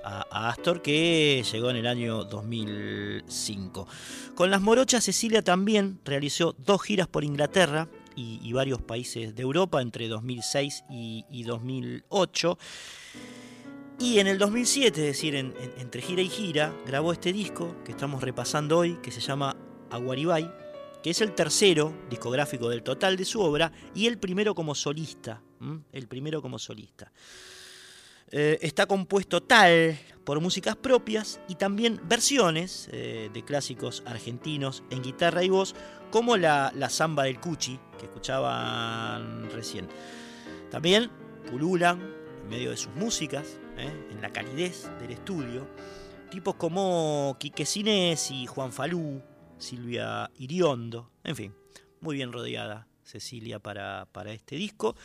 a, Astor que llegó en el año 2005. Con las morochas, Cecilia también realizó dos giras por Inglaterra y, varios países de Europa entre 2006 y, 2008. Y en el 2007, es decir, entre gira y gira, grabó este disco que estamos repasando hoy, que se llama Aguaribay, que es el tercero discográfico del total de su obra y el primero como solista. El primero como solista. Eh, está compuesto tal por músicas propias y también versiones eh, de clásicos argentinos en guitarra y voz, como la, la samba del Cuchi, que escuchaban recién. También pululan en medio de sus músicas, eh, en la calidez del estudio, tipos como Quique y Juan Falú, Silvia Iriondo, en fin, muy bien rodeada Cecilia para, para este disco,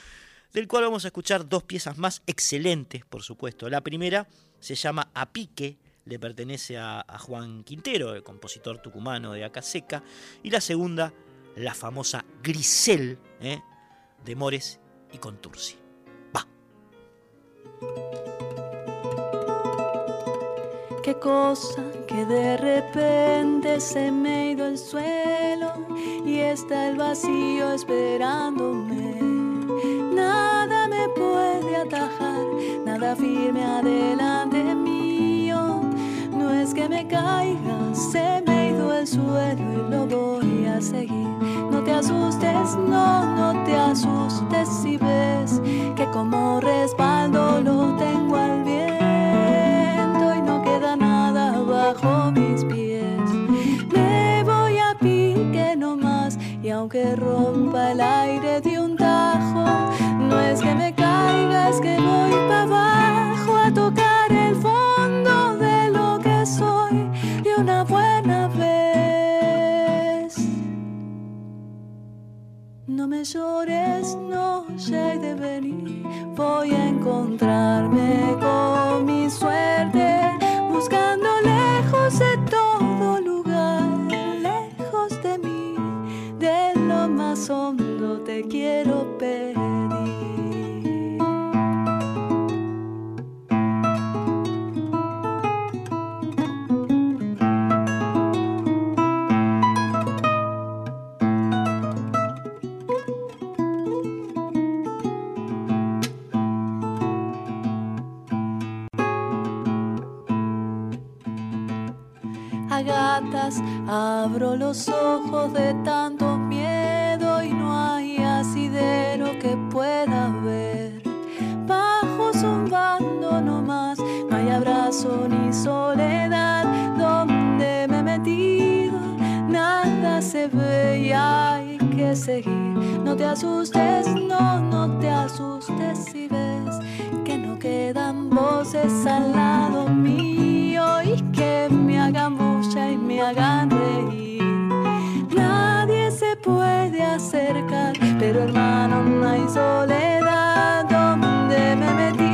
del cual vamos a escuchar dos piezas más excelentes, por supuesto. La primera se llama A Pique, le pertenece a, Juan Quintero, el compositor tucumano de Acaseca, y la segunda, la famosa Grisel, ¿eh? de Mores y Contursi. Va. Qué cosa que de repente se me ha ido el suelo y está el vacío esperándome. Nada me puede atajar, nada firme adelante mío. No es que me caiga, se me ha ido el suelo y lo voy a seguir. No te asustes, no, no te asustes si ves que como respaldo lo tengo al viento y no queda nada bajo mis pies. Me voy a pique nomás y aunque rompa el aire de un tajo, no es que me que voy para abajo a tocar el fondo de lo que soy de una buena vez. No me llores, no, he de venir. Voy a encontrarme con mi suerte buscando lejos de todo lugar, lejos de mí, de lo más hondo te quiero pedir. Abro los ojos de tanto miedo y no hay asidero que pueda ver. Bajo zumbando nomás, no hay abrazo ni soledad donde me he metido. Nada se ve y hay que seguir. No te asustes, no, no te asustes si ves que no quedan voces al lado mío y que me hagan bulla y me hagan reír. Nadie se puede acercar, pero hermano, no hay soledad donde me he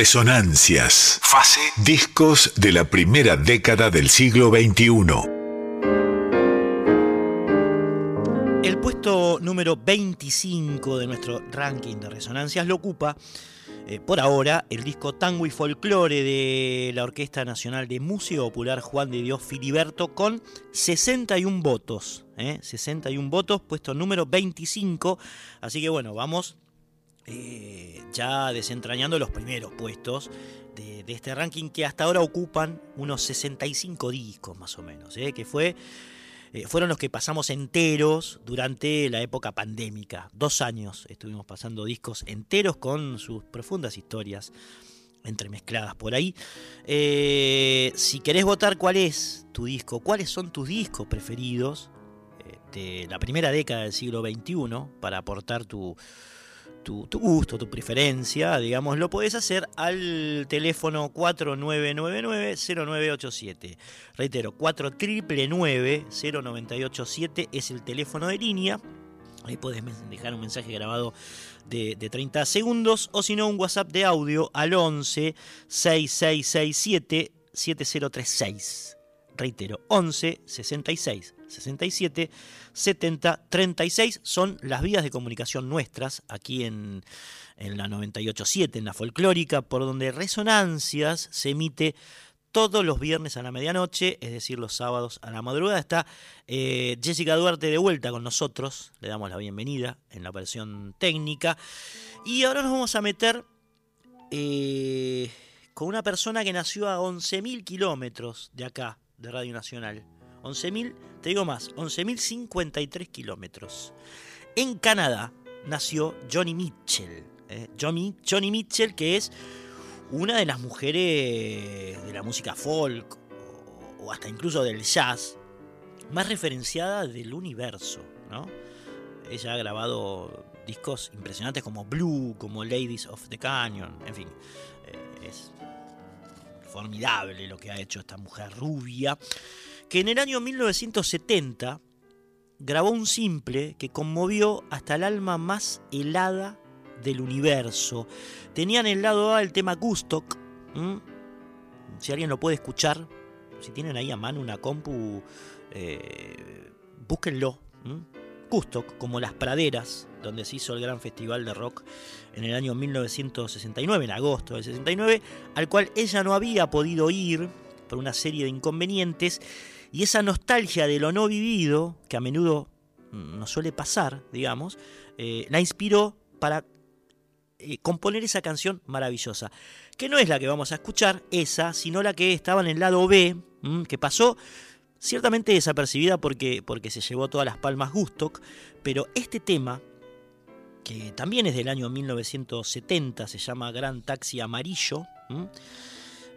Resonancias. Fase. Discos de la primera década del siglo XXI. El puesto número 25 de nuestro ranking de resonancias lo ocupa, eh, por ahora, el disco Tango y Folclore de la Orquesta Nacional de Música Popular Juan de Dios Filiberto con 61 votos. 61 eh, votos, puesto número 25. Así que bueno, vamos eh, ya desentrañando los primeros puestos de, este ranking que hasta ahora ocupan unos 65 discos más o menos, eh, que fue, eh, fueron los que pasamos enteros durante la época pandémica. Dos años estuvimos pasando discos enteros con sus profundas historias entremezcladas por ahí. si querés votar cuál es tu disco, cuáles son tus discos preferidos de la primera década del siglo XXI para aportar tu, tu, gusto, tu preferencia, digamos, lo puedes hacer al teléfono 4999-0987. Reitero, 4999-0987 es el teléfono de línea. Ahí puedes dejar un mensaje grabado de, 30 segundos o si no un WhatsApp de audio al 11 6667 7036. Reitero, 11 66 67 70 36 son las vías de comunicación nuestras aquí en, en la 987, en la folclórica, por donde Resonancias se emite todos los viernes a la medianoche, es decir, los sábados a la madrugada. Está eh, Jessica Duarte de vuelta con nosotros, le damos la bienvenida en la versión técnica. Y ahora nos vamos a meter eh, con una persona que nació a 11.000 kilómetros de acá, de Radio Nacional. 11.000, te digo más, 11.053 kilómetros. En Canadá nació Johnny Mitchell. eh, Johnny, Mitchell, que es una de las mujeres de la música folk o, o hasta incluso del jazz más referenciada del universo, ¿no? Ella ha grabado discos impresionantes como Blue, como Ladies of the Canyon, en fin, eh, es formidable lo que ha hecho esta mujer rubia, que en el año 1970 grabó un simple que conmovió hasta el alma más helada del universo. Tenían el lado A el tema Gustock. Si alguien lo puede escuchar, si tienen ahí a mano una compu, eh, búsquenlo. Gustock, como Las Praderas, donde se hizo el gran festival de rock en el año 1969, en agosto del 69, al cual ella no había podido ir por una serie de inconvenientes, y esa nostalgia de lo no vivido, que a menudo mm, nos suele pasar, digamos, eh, la inspiró para eh, componer esa canción maravillosa, que no es la que vamos a escuchar, esa, sino la que estaba en el lado B, mm, que pasó ciertamente desapercibida porque, porque se llevó todas las palmas Gustock, pero este tema, que también es del año 1970, se llama Gran Taxi Amarillo, ¿m?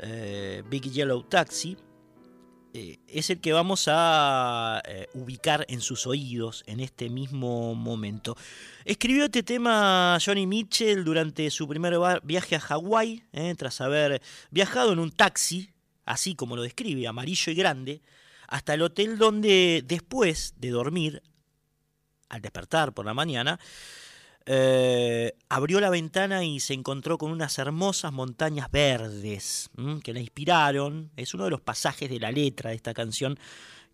eh, Big Yellow Taxi, eh, es el que vamos a eh, ubicar en sus oídos en este mismo momento. Escribió este tema Johnny Mitchell durante su primer viaje a Hawái, eh, tras haber viajado en un taxi, así como lo describe, amarillo y grande, hasta el hotel donde después de dormir, al despertar por la mañana, eh, abrió la ventana y se encontró con unas hermosas montañas verdes que la inspiraron. Es uno de los pasajes de la letra de esta canción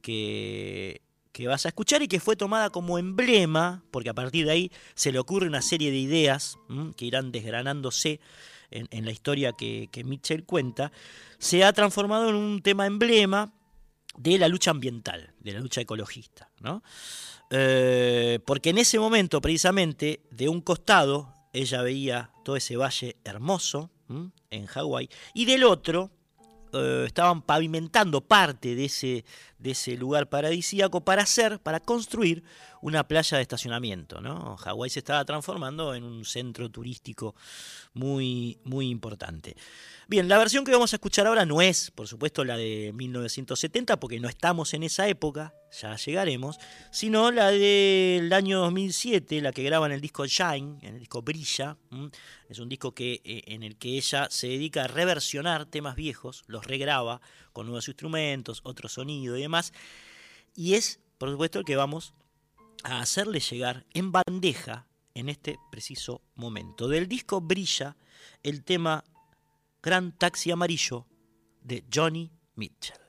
que, que vas a escuchar y que fue tomada como emblema, porque a partir de ahí se le ocurre una serie de ideas que irán desgranándose en, en la historia que, que Mitchell cuenta, se ha transformado en un tema emblema de la lucha ambiental, de la lucha ecologista. ¿no? Eh, porque en ese momento, precisamente, de un costado, ella veía todo ese valle hermoso en Hawái, y del otro eh, estaban pavimentando parte de ese, de ese lugar paradisíaco para hacer, para construir una playa de estacionamiento. ¿no? Hawái se estaba transformando en un centro turístico muy, muy importante. Bien, la versión que vamos a escuchar ahora no es, por supuesto, la de 1970, porque no estamos en esa época, ya llegaremos, sino la del año 2007, la que graba en el disco Shine, en el disco Brilla. Es un disco que, eh, en el que ella se dedica a reversionar temas viejos, los regraba con nuevos instrumentos, otro sonido y demás. Y es, por supuesto, el que vamos a hacerle llegar en bandeja en este preciso momento. Del disco Brilla, el tema Gran Taxi Amarillo de Johnny Mitchell.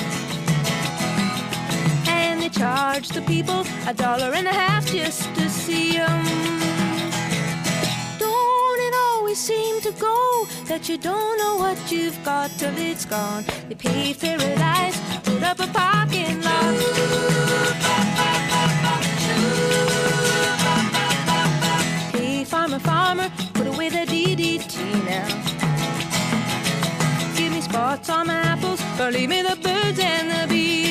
Charged the people a dollar and a half just to see 'em. Don't it always seem to go that you don't know what you've got till it's gone? They paved paradise, put up a parking lot. Hey, farmer, farmer, put away the DDT now. Give me spots on my apples, or leave me the birds and the bees.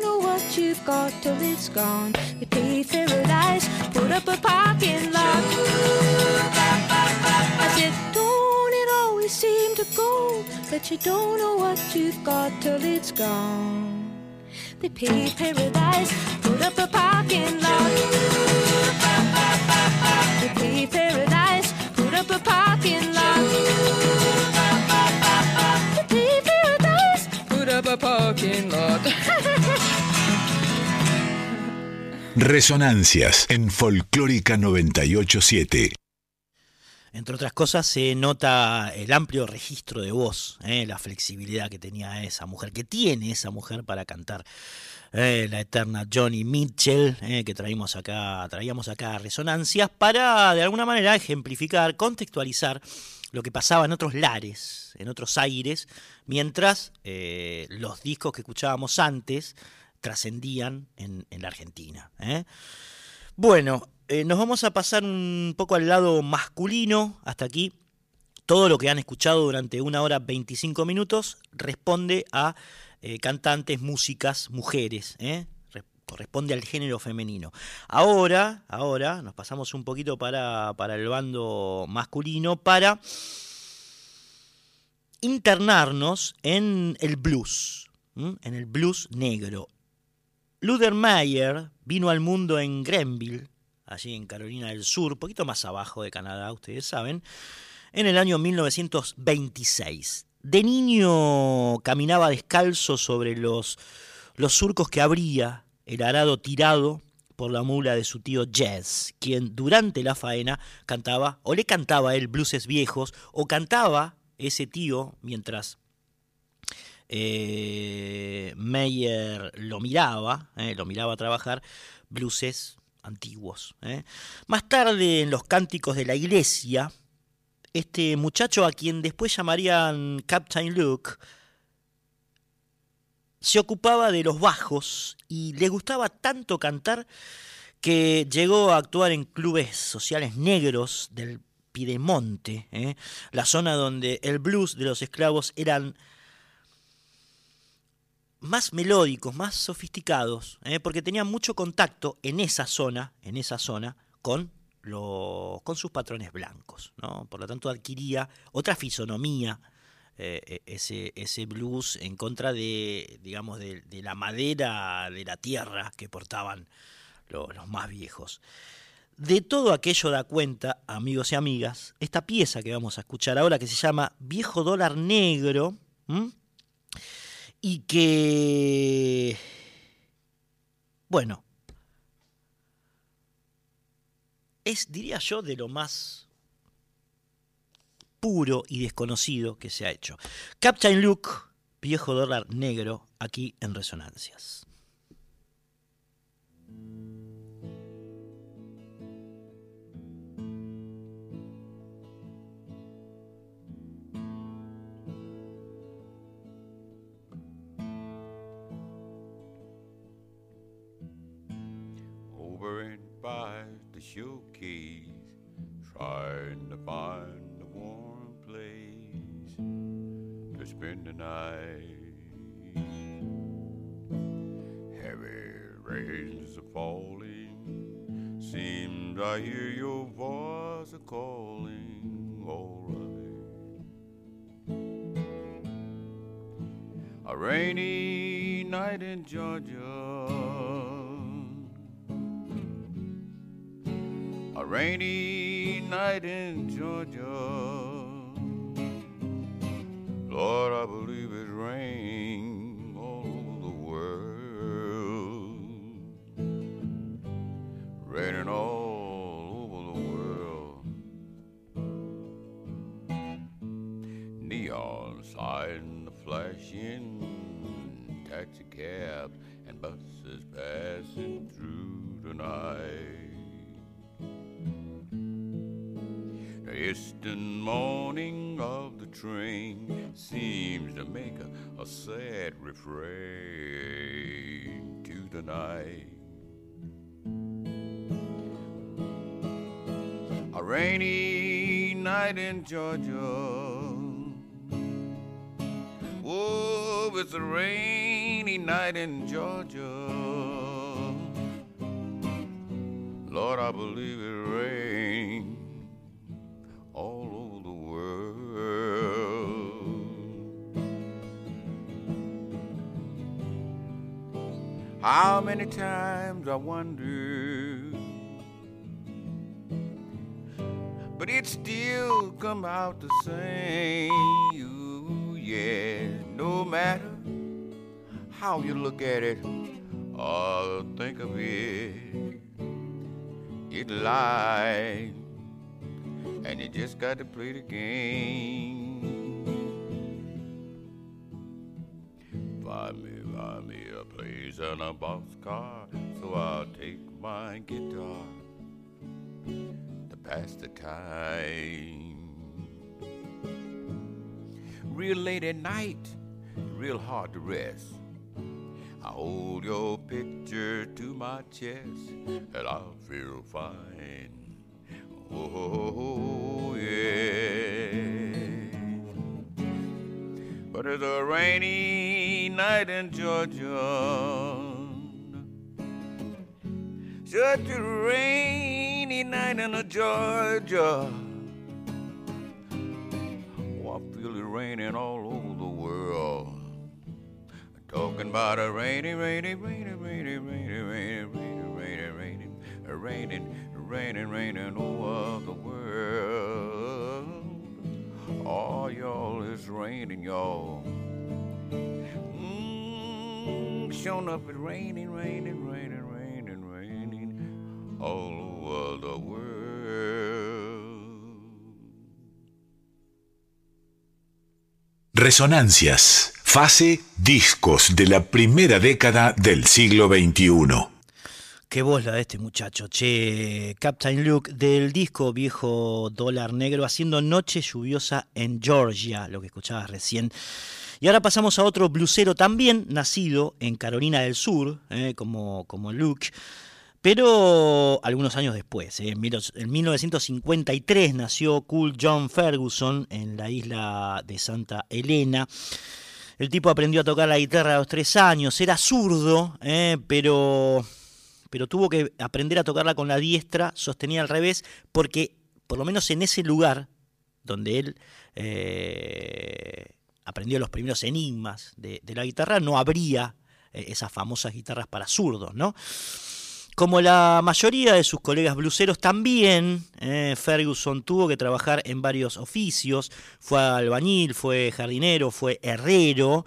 what you've got till it's gone? They paved paradise, put up a parking lot. I said, don't it always seem to go that you don't know what you've got till it's gone? They paved paradise, put up a parking lot. They paved paradise, put up a parking lot. They paved paradise, put up a parking lot. Resonancias en Folclórica 987. Entre otras cosas, se nota el amplio registro de voz, eh, la flexibilidad que tenía esa mujer, que tiene esa mujer para cantar. eh, la eterna Johnny Mitchell, eh, que traímos acá, traíamos acá resonancias, para de alguna manera ejemplificar, contextualizar lo que pasaba en otros lares, en otros aires, mientras eh, los discos que escuchábamos antes trascendían en, la Argentina. ¿eh? Bueno, eh, nos vamos a pasar un poco al lado masculino hasta aquí. Todo lo que han escuchado durante una hora 25 minutos responde a eh, cantantes, músicas, mujeres. ¿eh? Re- Corresponde al género femenino. Ahora, ahora nos pasamos un poquito para, para el bando masculino para internarnos en el blues, en el blues negro. Luther Mayer vino al mundo en Grenville, allí en Carolina del Sur, poquito más abajo de Canadá, ustedes saben, en el año 1926. De niño caminaba descalzo sobre los, los surcos que abría el arado tirado por la mula de su tío Jazz, quien durante la faena cantaba, o le cantaba él blueses viejos, o cantaba ese tío mientras eh, Meyer lo miraba, eh, lo miraba trabajar, blueses antiguos. eh. Más tarde, en los cánticos de la iglesia, este muchacho a quien después llamarían Captain Luke, se ocupaba de los bajos y le gustaba tanto cantar que llegó a actuar en clubes sociales negros del Piedemonte, la zona donde el blues de los esclavos eran más melódicos, más sofisticados, ¿eh? porque tenían mucho contacto en esa zona, en esa zona, con, lo- con sus patrones blancos. ¿no? Por lo tanto, adquiría otra fisonomía eh, eh, ese, ese blues en contra de, digamos, de, de la madera de la tierra que portaban lo- los más viejos. De todo aquello da cuenta, amigos y amigas, esta pieza que vamos a escuchar ahora que se llama Viejo Dólar Negro. Y que, bueno, es, diría yo, de lo más puro y desconocido que se ha hecho. Captain Luke, Viejo Dólar Negro, aquí en Resonancias. The showcase, trying to find a warm place to spend the night. Heavy rains are falling, seems I hear your voice a calling, alright. A rainy night in Georgia. Rainy night in Georgia. Lord, a, sad refrain to the night. A rainy night in Georgia. Oh, it's a rainy night in Georgia. Lord, I believe it rained How many times I wonder, but it still come out the same. You, yeah, no matter how you look at it or think of it, it lies and you just got to play the game. Find me, find me and a boxcar, so I'll take my guitar to pass the time. Real late at night, real hard to rest. I hold your picture to my chest, and I'll feel fine. Oh, yeah. But it's a rainy night in Georgia. Such a rainy night in Georgia. Oh, I feel it raining all over the world. Talking about a rainy, rainy, rainy, rainy, rainy, rainy, rainy, rainy, rainy, raining, raining, raining over the world. Oh, y'all, it's raining, y'all. Mm, showing up, it's raining, raining, raining, raining, raining all over the world. Resonancias, fase discos de la primera década del siglo XXI. Qué voz la de este muchacho, che. Captain Luke del disco Viejo Dólar Negro haciendo Noche Lluviosa en Georgia, lo que escuchabas recién. Y ahora pasamos a otro blusero también nacido en Carolina del Sur, eh, como, como Luke, pero algunos años después. eh, en mil- en 1953 nació Cool John Ferguson en la isla de Santa Elena. El tipo aprendió a tocar la guitarra a los tres años, era zurdo, eh, pero pero tuvo que aprender a tocarla con la diestra sostenida al revés, porque por lo menos en ese lugar donde él eh, aprendió los primeros enigmas de, la guitarra, no habría eh, esas famosas guitarras para zurdos, ¿no? Como la mayoría de sus colegas bluseros, también eh, Ferguson tuvo que trabajar en varios oficios. Fue albañil, fue jardinero, fue herrero.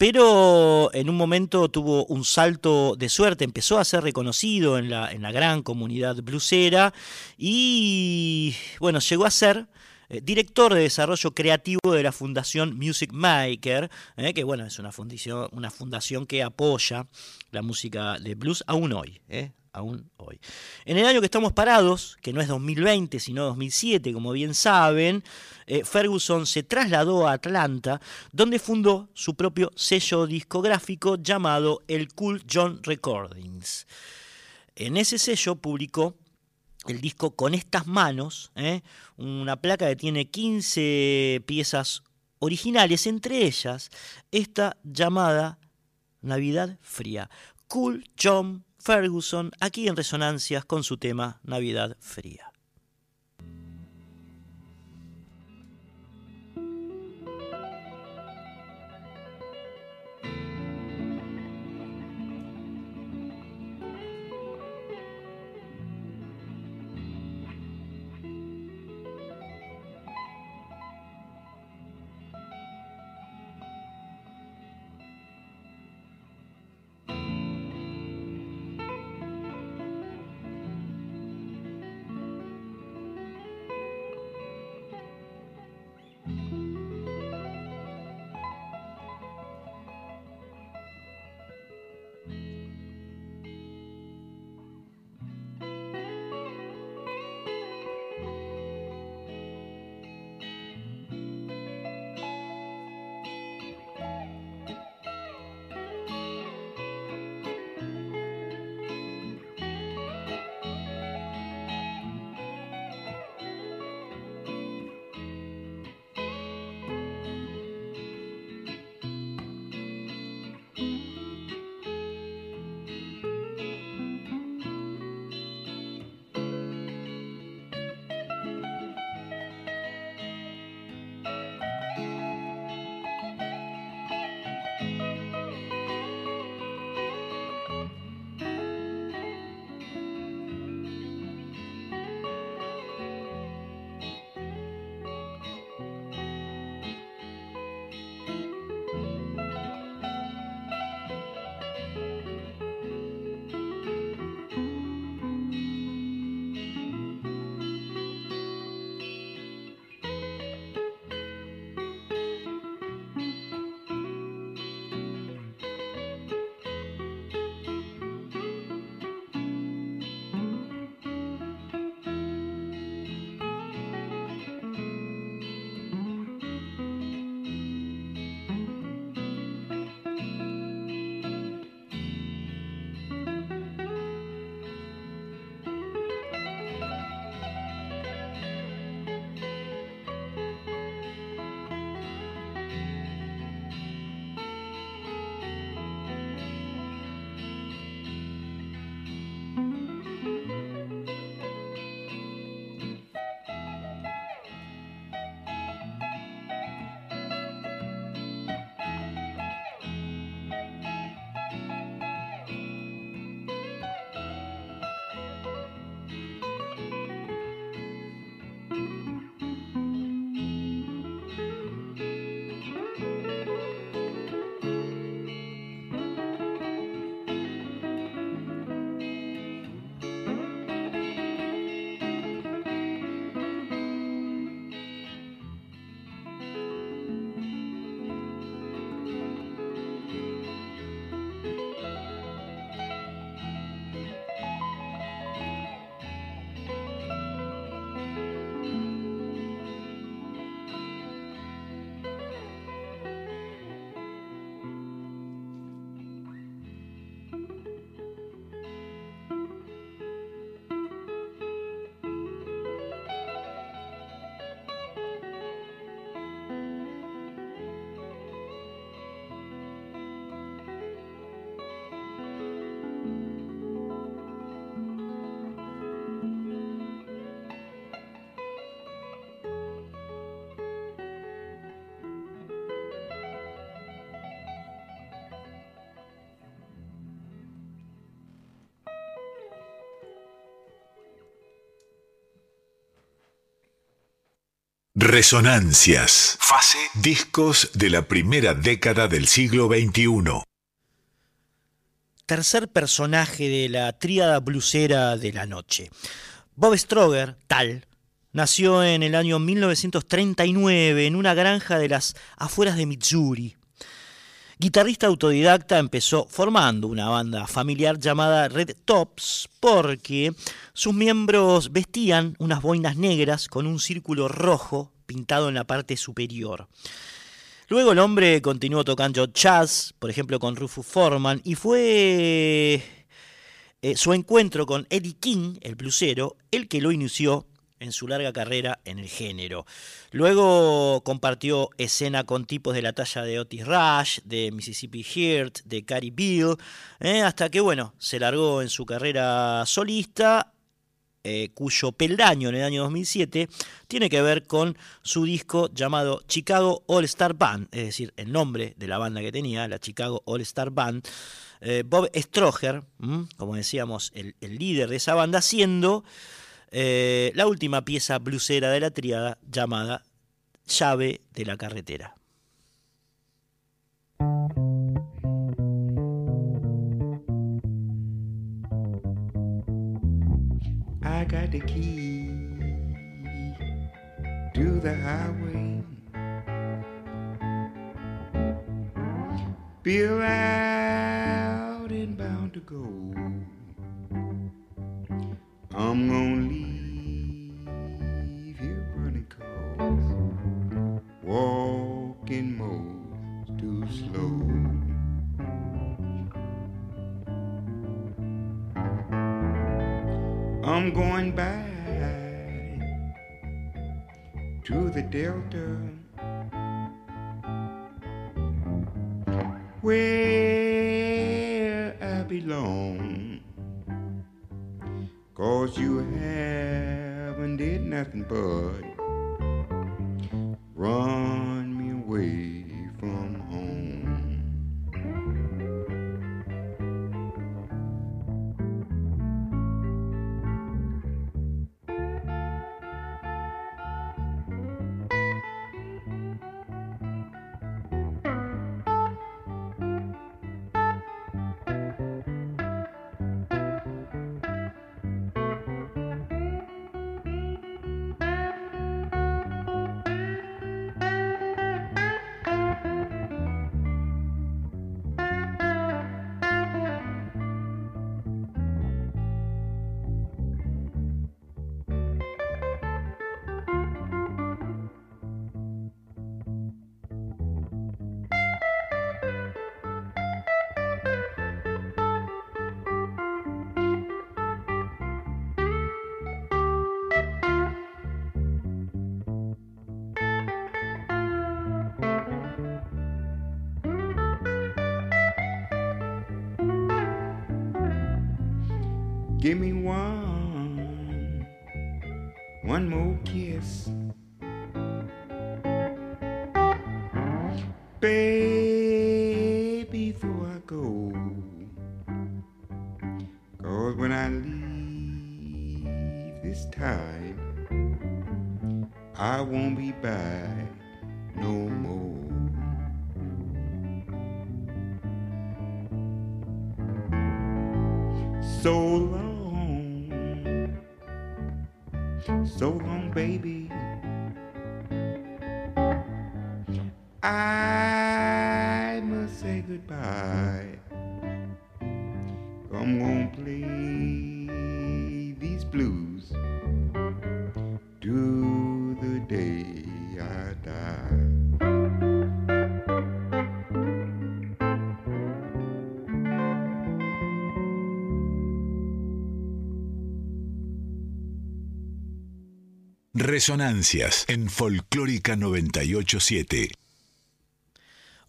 Pero en un momento tuvo un salto de suerte, empezó a ser reconocido en la, en la gran comunidad blusera y bueno, llegó a ser eh, director de desarrollo creativo de la Fundación Music Maker, eh, que bueno, es una fundación, una fundación que apoya la música de blues aún hoy. eh, aún hoy. En el año que estamos parados, que no es 2020, sino 2007, como bien saben, eh, Ferguson se trasladó a Atlanta, donde fundó su propio sello discográfico llamado el Cool John Recordings. En ese sello publicó el disco Con estas manos, ¿eh? una placa que tiene 15 piezas originales, entre ellas esta llamada Navidad Fría. Cool John Ferguson, aquí en Resonancias con su tema Navidad Fría. Resonancias. Fase discos de la primera década del siglo XXI. Tercer personaje de la tríada blusera de la noche. Bob Stroger, tal, nació en el año 1939 en una granja de las afueras de Missouri. Guitarrista autodidacta, empezó formando una banda familiar llamada Red Tops porque sus miembros vestían unas boinas negras con un círculo rojo pintado en la parte superior. Luego el hombre continuó tocando jazz, por ejemplo con Rufus Foreman, y fue eh, su encuentro con Eddie King, el blusero, el que lo inició en su larga carrera en el género. Luego compartió escena con tipos de la talla de Otis Rush, de Mississippi Heart, de Carrie Bill, eh, hasta que bueno, se largó en su carrera solista, eh, cuyo peldaño en el año 2007 tiene que ver con su disco llamado Chicago All Star Band, es decir, el nombre de la banda que tenía, la Chicago All Star Band. Eh, Bob Stroger, como decíamos, el líder de esa banda, siendo eh, la última pieza blusera de la triada llamada Llave de la Carretera. I got the key to the highway. Bill out and bound to go. Resonancias en Folclórica 987.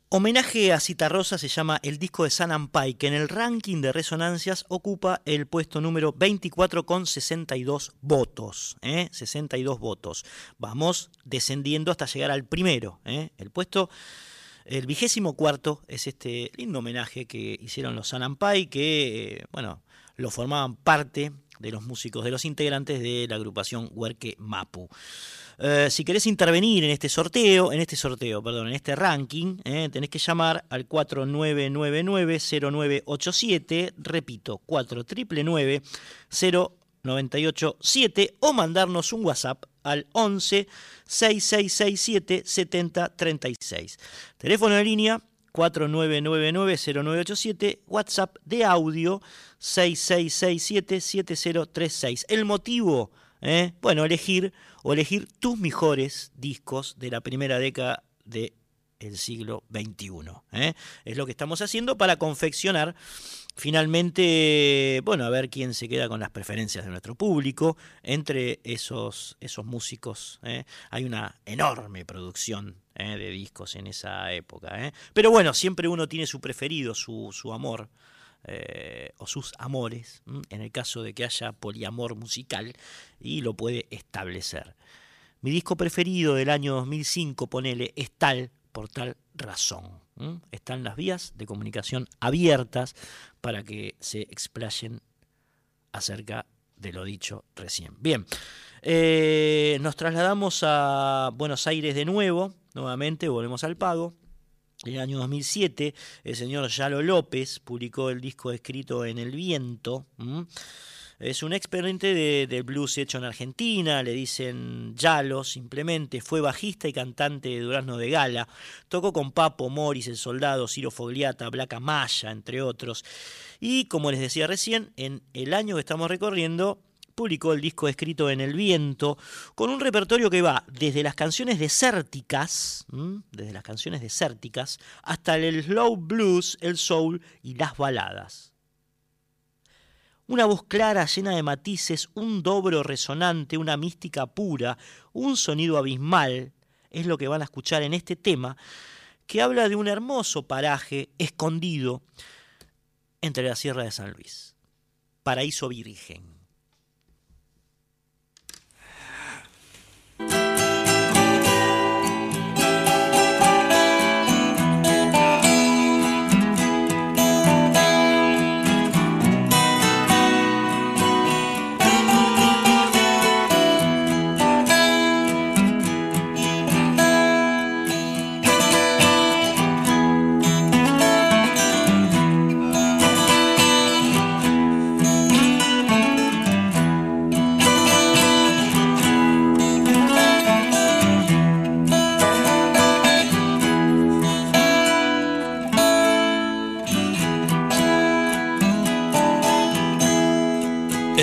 Homenaje a Citarrosa se llama el disco de San Ampai, que en el ranking de resonancias ocupa el puesto número 24 con 62 votos. ¿eh? 62 votos. Vamos descendiendo hasta llegar al primero. ¿eh? El puesto, el vigésimo cuarto, es este lindo homenaje que hicieron los San Ampai, que, eh, bueno, lo formaban parte de los músicos, de los integrantes de la agrupación Huerque Mapu. Eh, si querés intervenir en este sorteo, en este sorteo, perdón, en este ranking, eh, tenés que llamar al 4999-0987, repito, 4999-0987 o mandarnos un WhatsApp al 11 6667 7036. Teléfono de línea 4999-0987, WhatsApp de audio 6667-7036. El motivo, ¿eh? bueno, elegir o elegir tus mejores discos de la primera década del siglo XXI. ¿eh? Es lo que estamos haciendo para confeccionar finalmente, bueno, a ver quién se queda con las preferencias de nuestro público. Entre esos, esos músicos ¿eh? hay una enorme producción ¿eh? de discos en esa época. ¿eh? Pero bueno, siempre uno tiene su preferido, su, su amor. o sus amores, en el caso de que haya poliamor musical, y lo puede establecer. Mi disco preferido del año 2005, ponele, es tal por tal razón. Están las vías de comunicación abiertas para que se explayen acerca de lo dicho recién. Bien, eh, nos trasladamos a Buenos Aires de nuevo, nuevamente volvemos al pago. En el año 2007, el señor Yalo López publicó el disco escrito en el viento. Es un experiente de, blues hecho en Argentina, le dicen Yalo simplemente, fue bajista y cantante de Durazno de Gala, tocó con Papo, Morris, El Soldado, Ciro Fogliata, Blaca Maya, entre otros. Y como les decía recién, en el año que estamos recorriendo, publicó el disco escrito en el viento, con un repertorio que va desde las canciones desérticas, desde las canciones desérticas, hasta el slow blues, el soul y las baladas. Una voz clara, llena de matices, un dobro resonante, una mística pura, un sonido abismal, es lo que van a escuchar en este tema, que habla de un hermoso paraje escondido entre la Sierra de San Luis, paraíso virgen.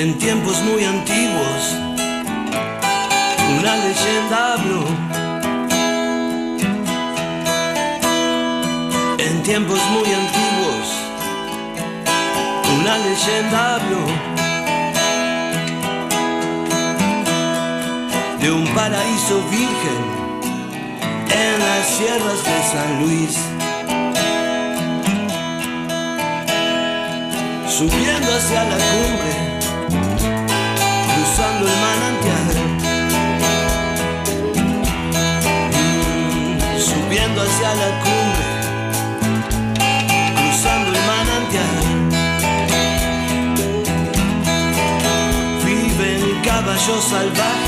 En tiempos muy antiguos, una leyenda habló. En tiempos muy antiguos, una leyenda habló. De un paraíso virgen en las sierras de San Luis. Subiendo hacia la cumbre el manantial. Mm, subiendo hacia la cumbre, cruzando el manantial. Viven caballos salvajes en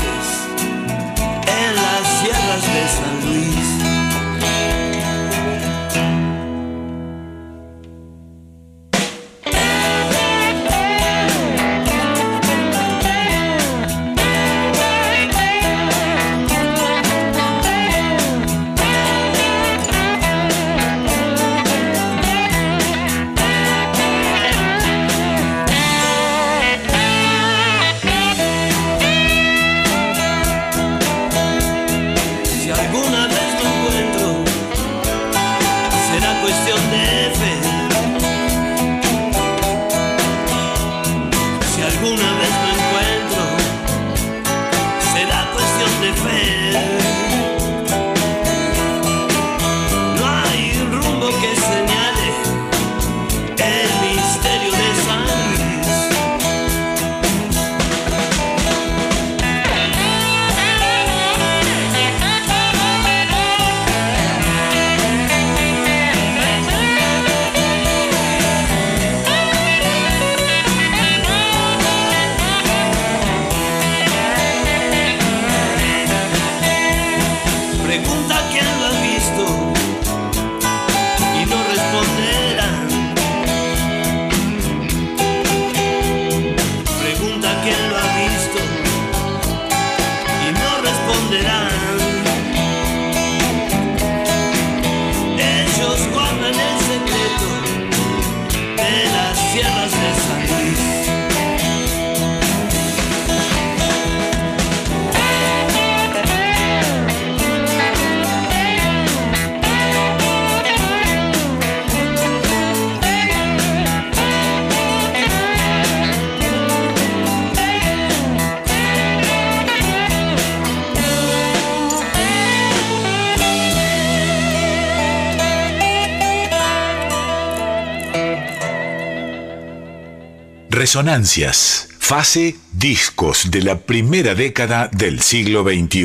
Resonancias. Fase discos de la primera década del siglo XXI.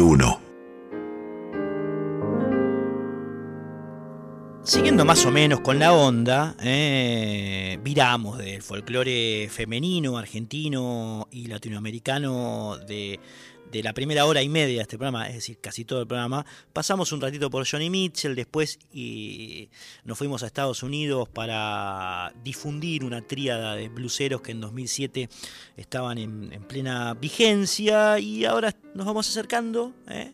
Siguiendo más o menos con la onda, eh, viramos del folclore femenino, argentino y latinoamericano de, de la primera hora y media de este programa, es decir, casi todo el programa, pasamos un ratito por Johnny Mitchell, después y nos fuimos a Estados Unidos para difundir una tríada de bluseros que en 2007 estaban en, en plena vigencia y ahora nos vamos acercando, ¿eh?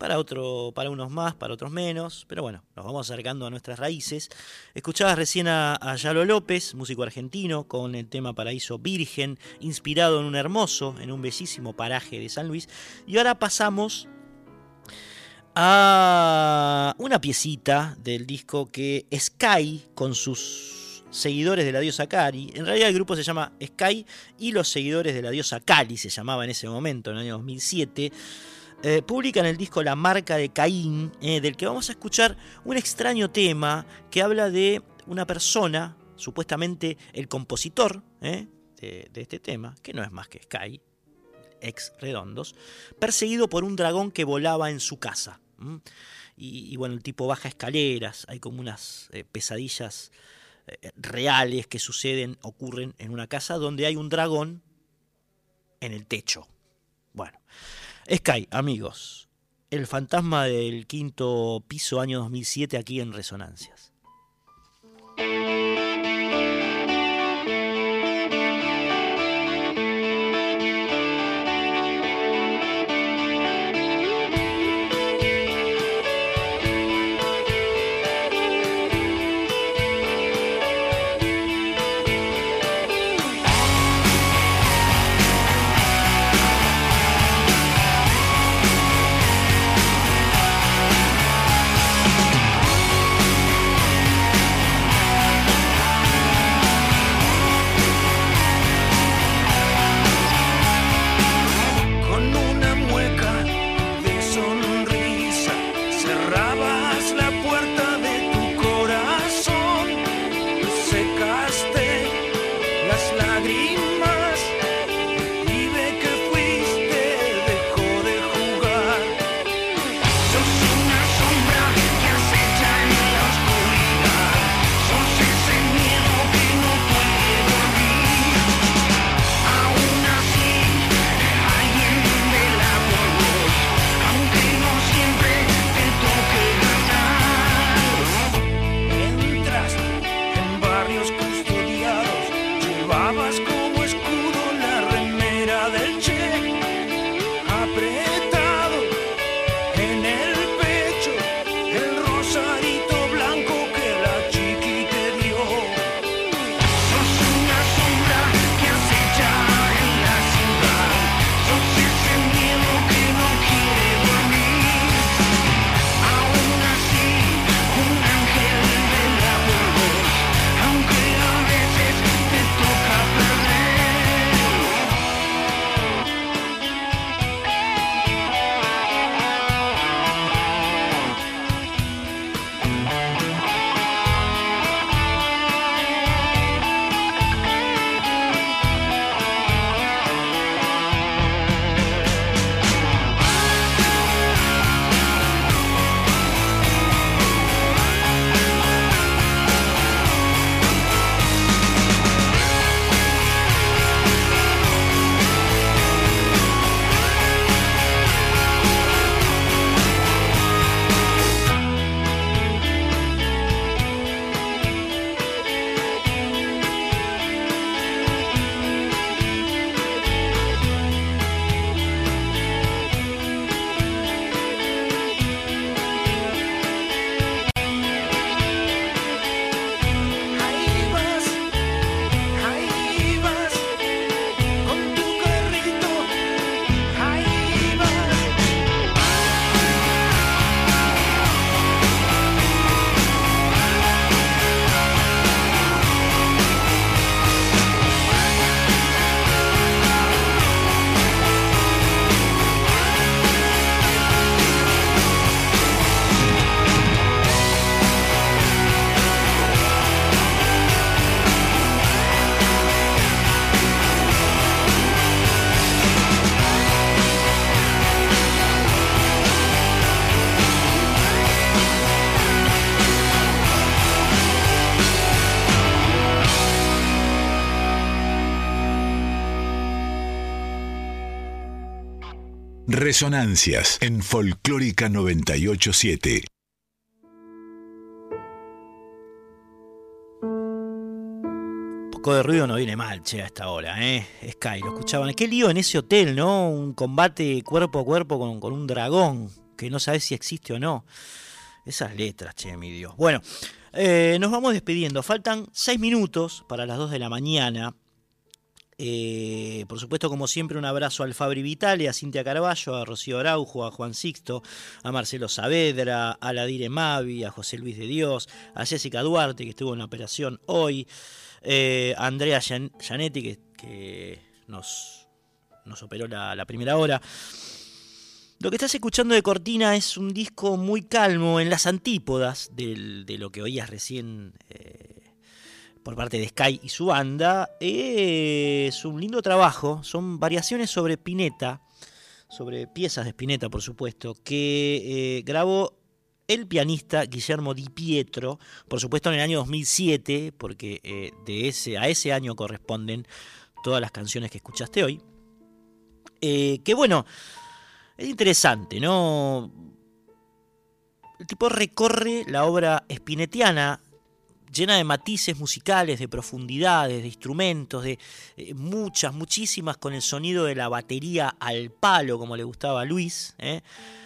para, otro, para unos más, para otros menos, pero bueno, nos vamos acercando a nuestras raíces. Escuchabas recién a, a Yalo López, músico argentino, con el tema Paraíso Virgen, inspirado en un hermoso, en un bellísimo paraje de San Luis. Y ahora pasamos a una piecita del disco que Sky, con sus seguidores de la diosa Kali, en realidad el grupo se llama Sky y los seguidores de la diosa Kali se llamaba en ese momento, en el año 2007, eh, publican el disco La marca de Caín, eh, del que vamos a escuchar un extraño tema que habla de una persona, supuestamente el compositor eh, de, de, este tema, que no es más que Sky, ex Redondos, perseguido por un dragón que volaba en su casa. Y, bueno, el tipo baja escaleras, hay como unas pesadillas reales que suceden, ocurren en una casa donde hay un dragón en el techo. Bueno. Sky, amigos, el fantasma del quinto piso año 2007 aquí en Resonancias. Resonancias en Folclórica 987. poco de ruido no viene mal, che, a esta hora, ¿eh? Sky, lo escuchaban. Qué lío en ese hotel, ¿no? Un combate cuerpo a cuerpo con, con un dragón, que no sabes si existe o no. Esas letras, che, mi Dios. Bueno, eh, nos vamos despidiendo. Faltan seis minutos para las dos de la mañana. Eh, por supuesto, como siempre, un abrazo al Fabri Vitale, a Cintia Carballo, a Rocío Araujo, a Juan Sixto, a Marcelo Saavedra, a Ladire Mavi, a José Luis de Dios, a Jessica Duarte, que estuvo en la operación hoy, eh, a Andrea Gianetti, que, nos, nos, operó la, primera hora. Lo que estás escuchando de Cortina es un disco muy calmo, en las antípodas de lo que oías recién. Eh, por parte de Sky y su banda. Es un lindo trabajo, son variaciones sobre Pineta, sobre piezas de Spinetta, por supuesto, que eh, grabó el pianista Guillermo Di Pietro, por supuesto en el año 2007, porque eh, de ese, a ese año corresponden todas las canciones que escuchaste hoy. Eh, que bueno, es interesante, ¿no? El tipo recorre la obra spinetiana llena de matices musicales, de profundidades, de instrumentos, de eh, muchas, muchísimas con el sonido de la batería al palo, como le gustaba a Luis, ¿eh?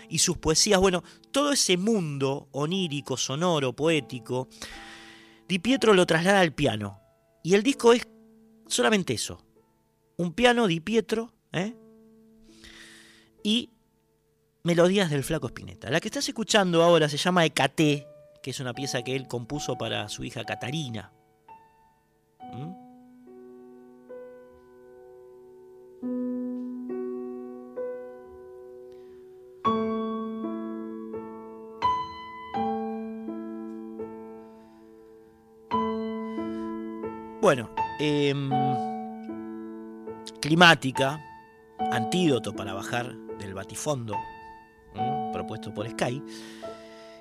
y sus poesías, bueno, todo ese mundo onírico, sonoro, poético, Di Pietro lo traslada al piano. Y el disco es solamente eso, un piano Di Pietro, ¿eh? y melodías del flaco Spinetta. La que estás escuchando ahora se llama Ecate, que es una pieza que él compuso para su hija Catarina. ¿Mm? Bueno, eh, climática, antídoto para bajar del batifondo, propuesto por Sky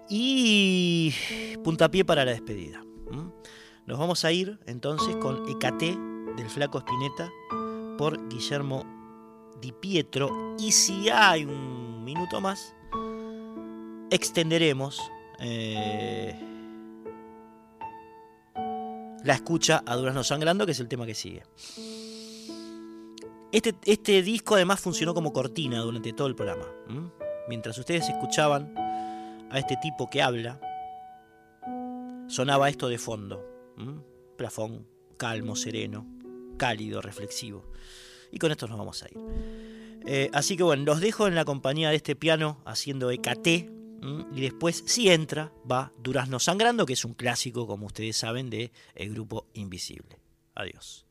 y puntapié para la despedida. Nos vamos a ir entonces con Ecate del Flaco Espineta por Guillermo Di Pietro. Y si hay un minuto más, extenderemos eh, la escucha a Durazno Sangrando, que es el tema que sigue. Este, este disco además funcionó como cortina durante todo el programa. Mientras ustedes escuchaban a este tipo que habla, sonaba esto de fondo. Plafón, calmo, sereno, cálido, reflexivo. Y con esto nos vamos a ir. Eh, así que bueno, los dejo en la compañía de este piano haciendo EKT. Y después, si entra, va Durazno Sangrando, que es un clásico, como ustedes saben, de el grupo Invisible. Adiós.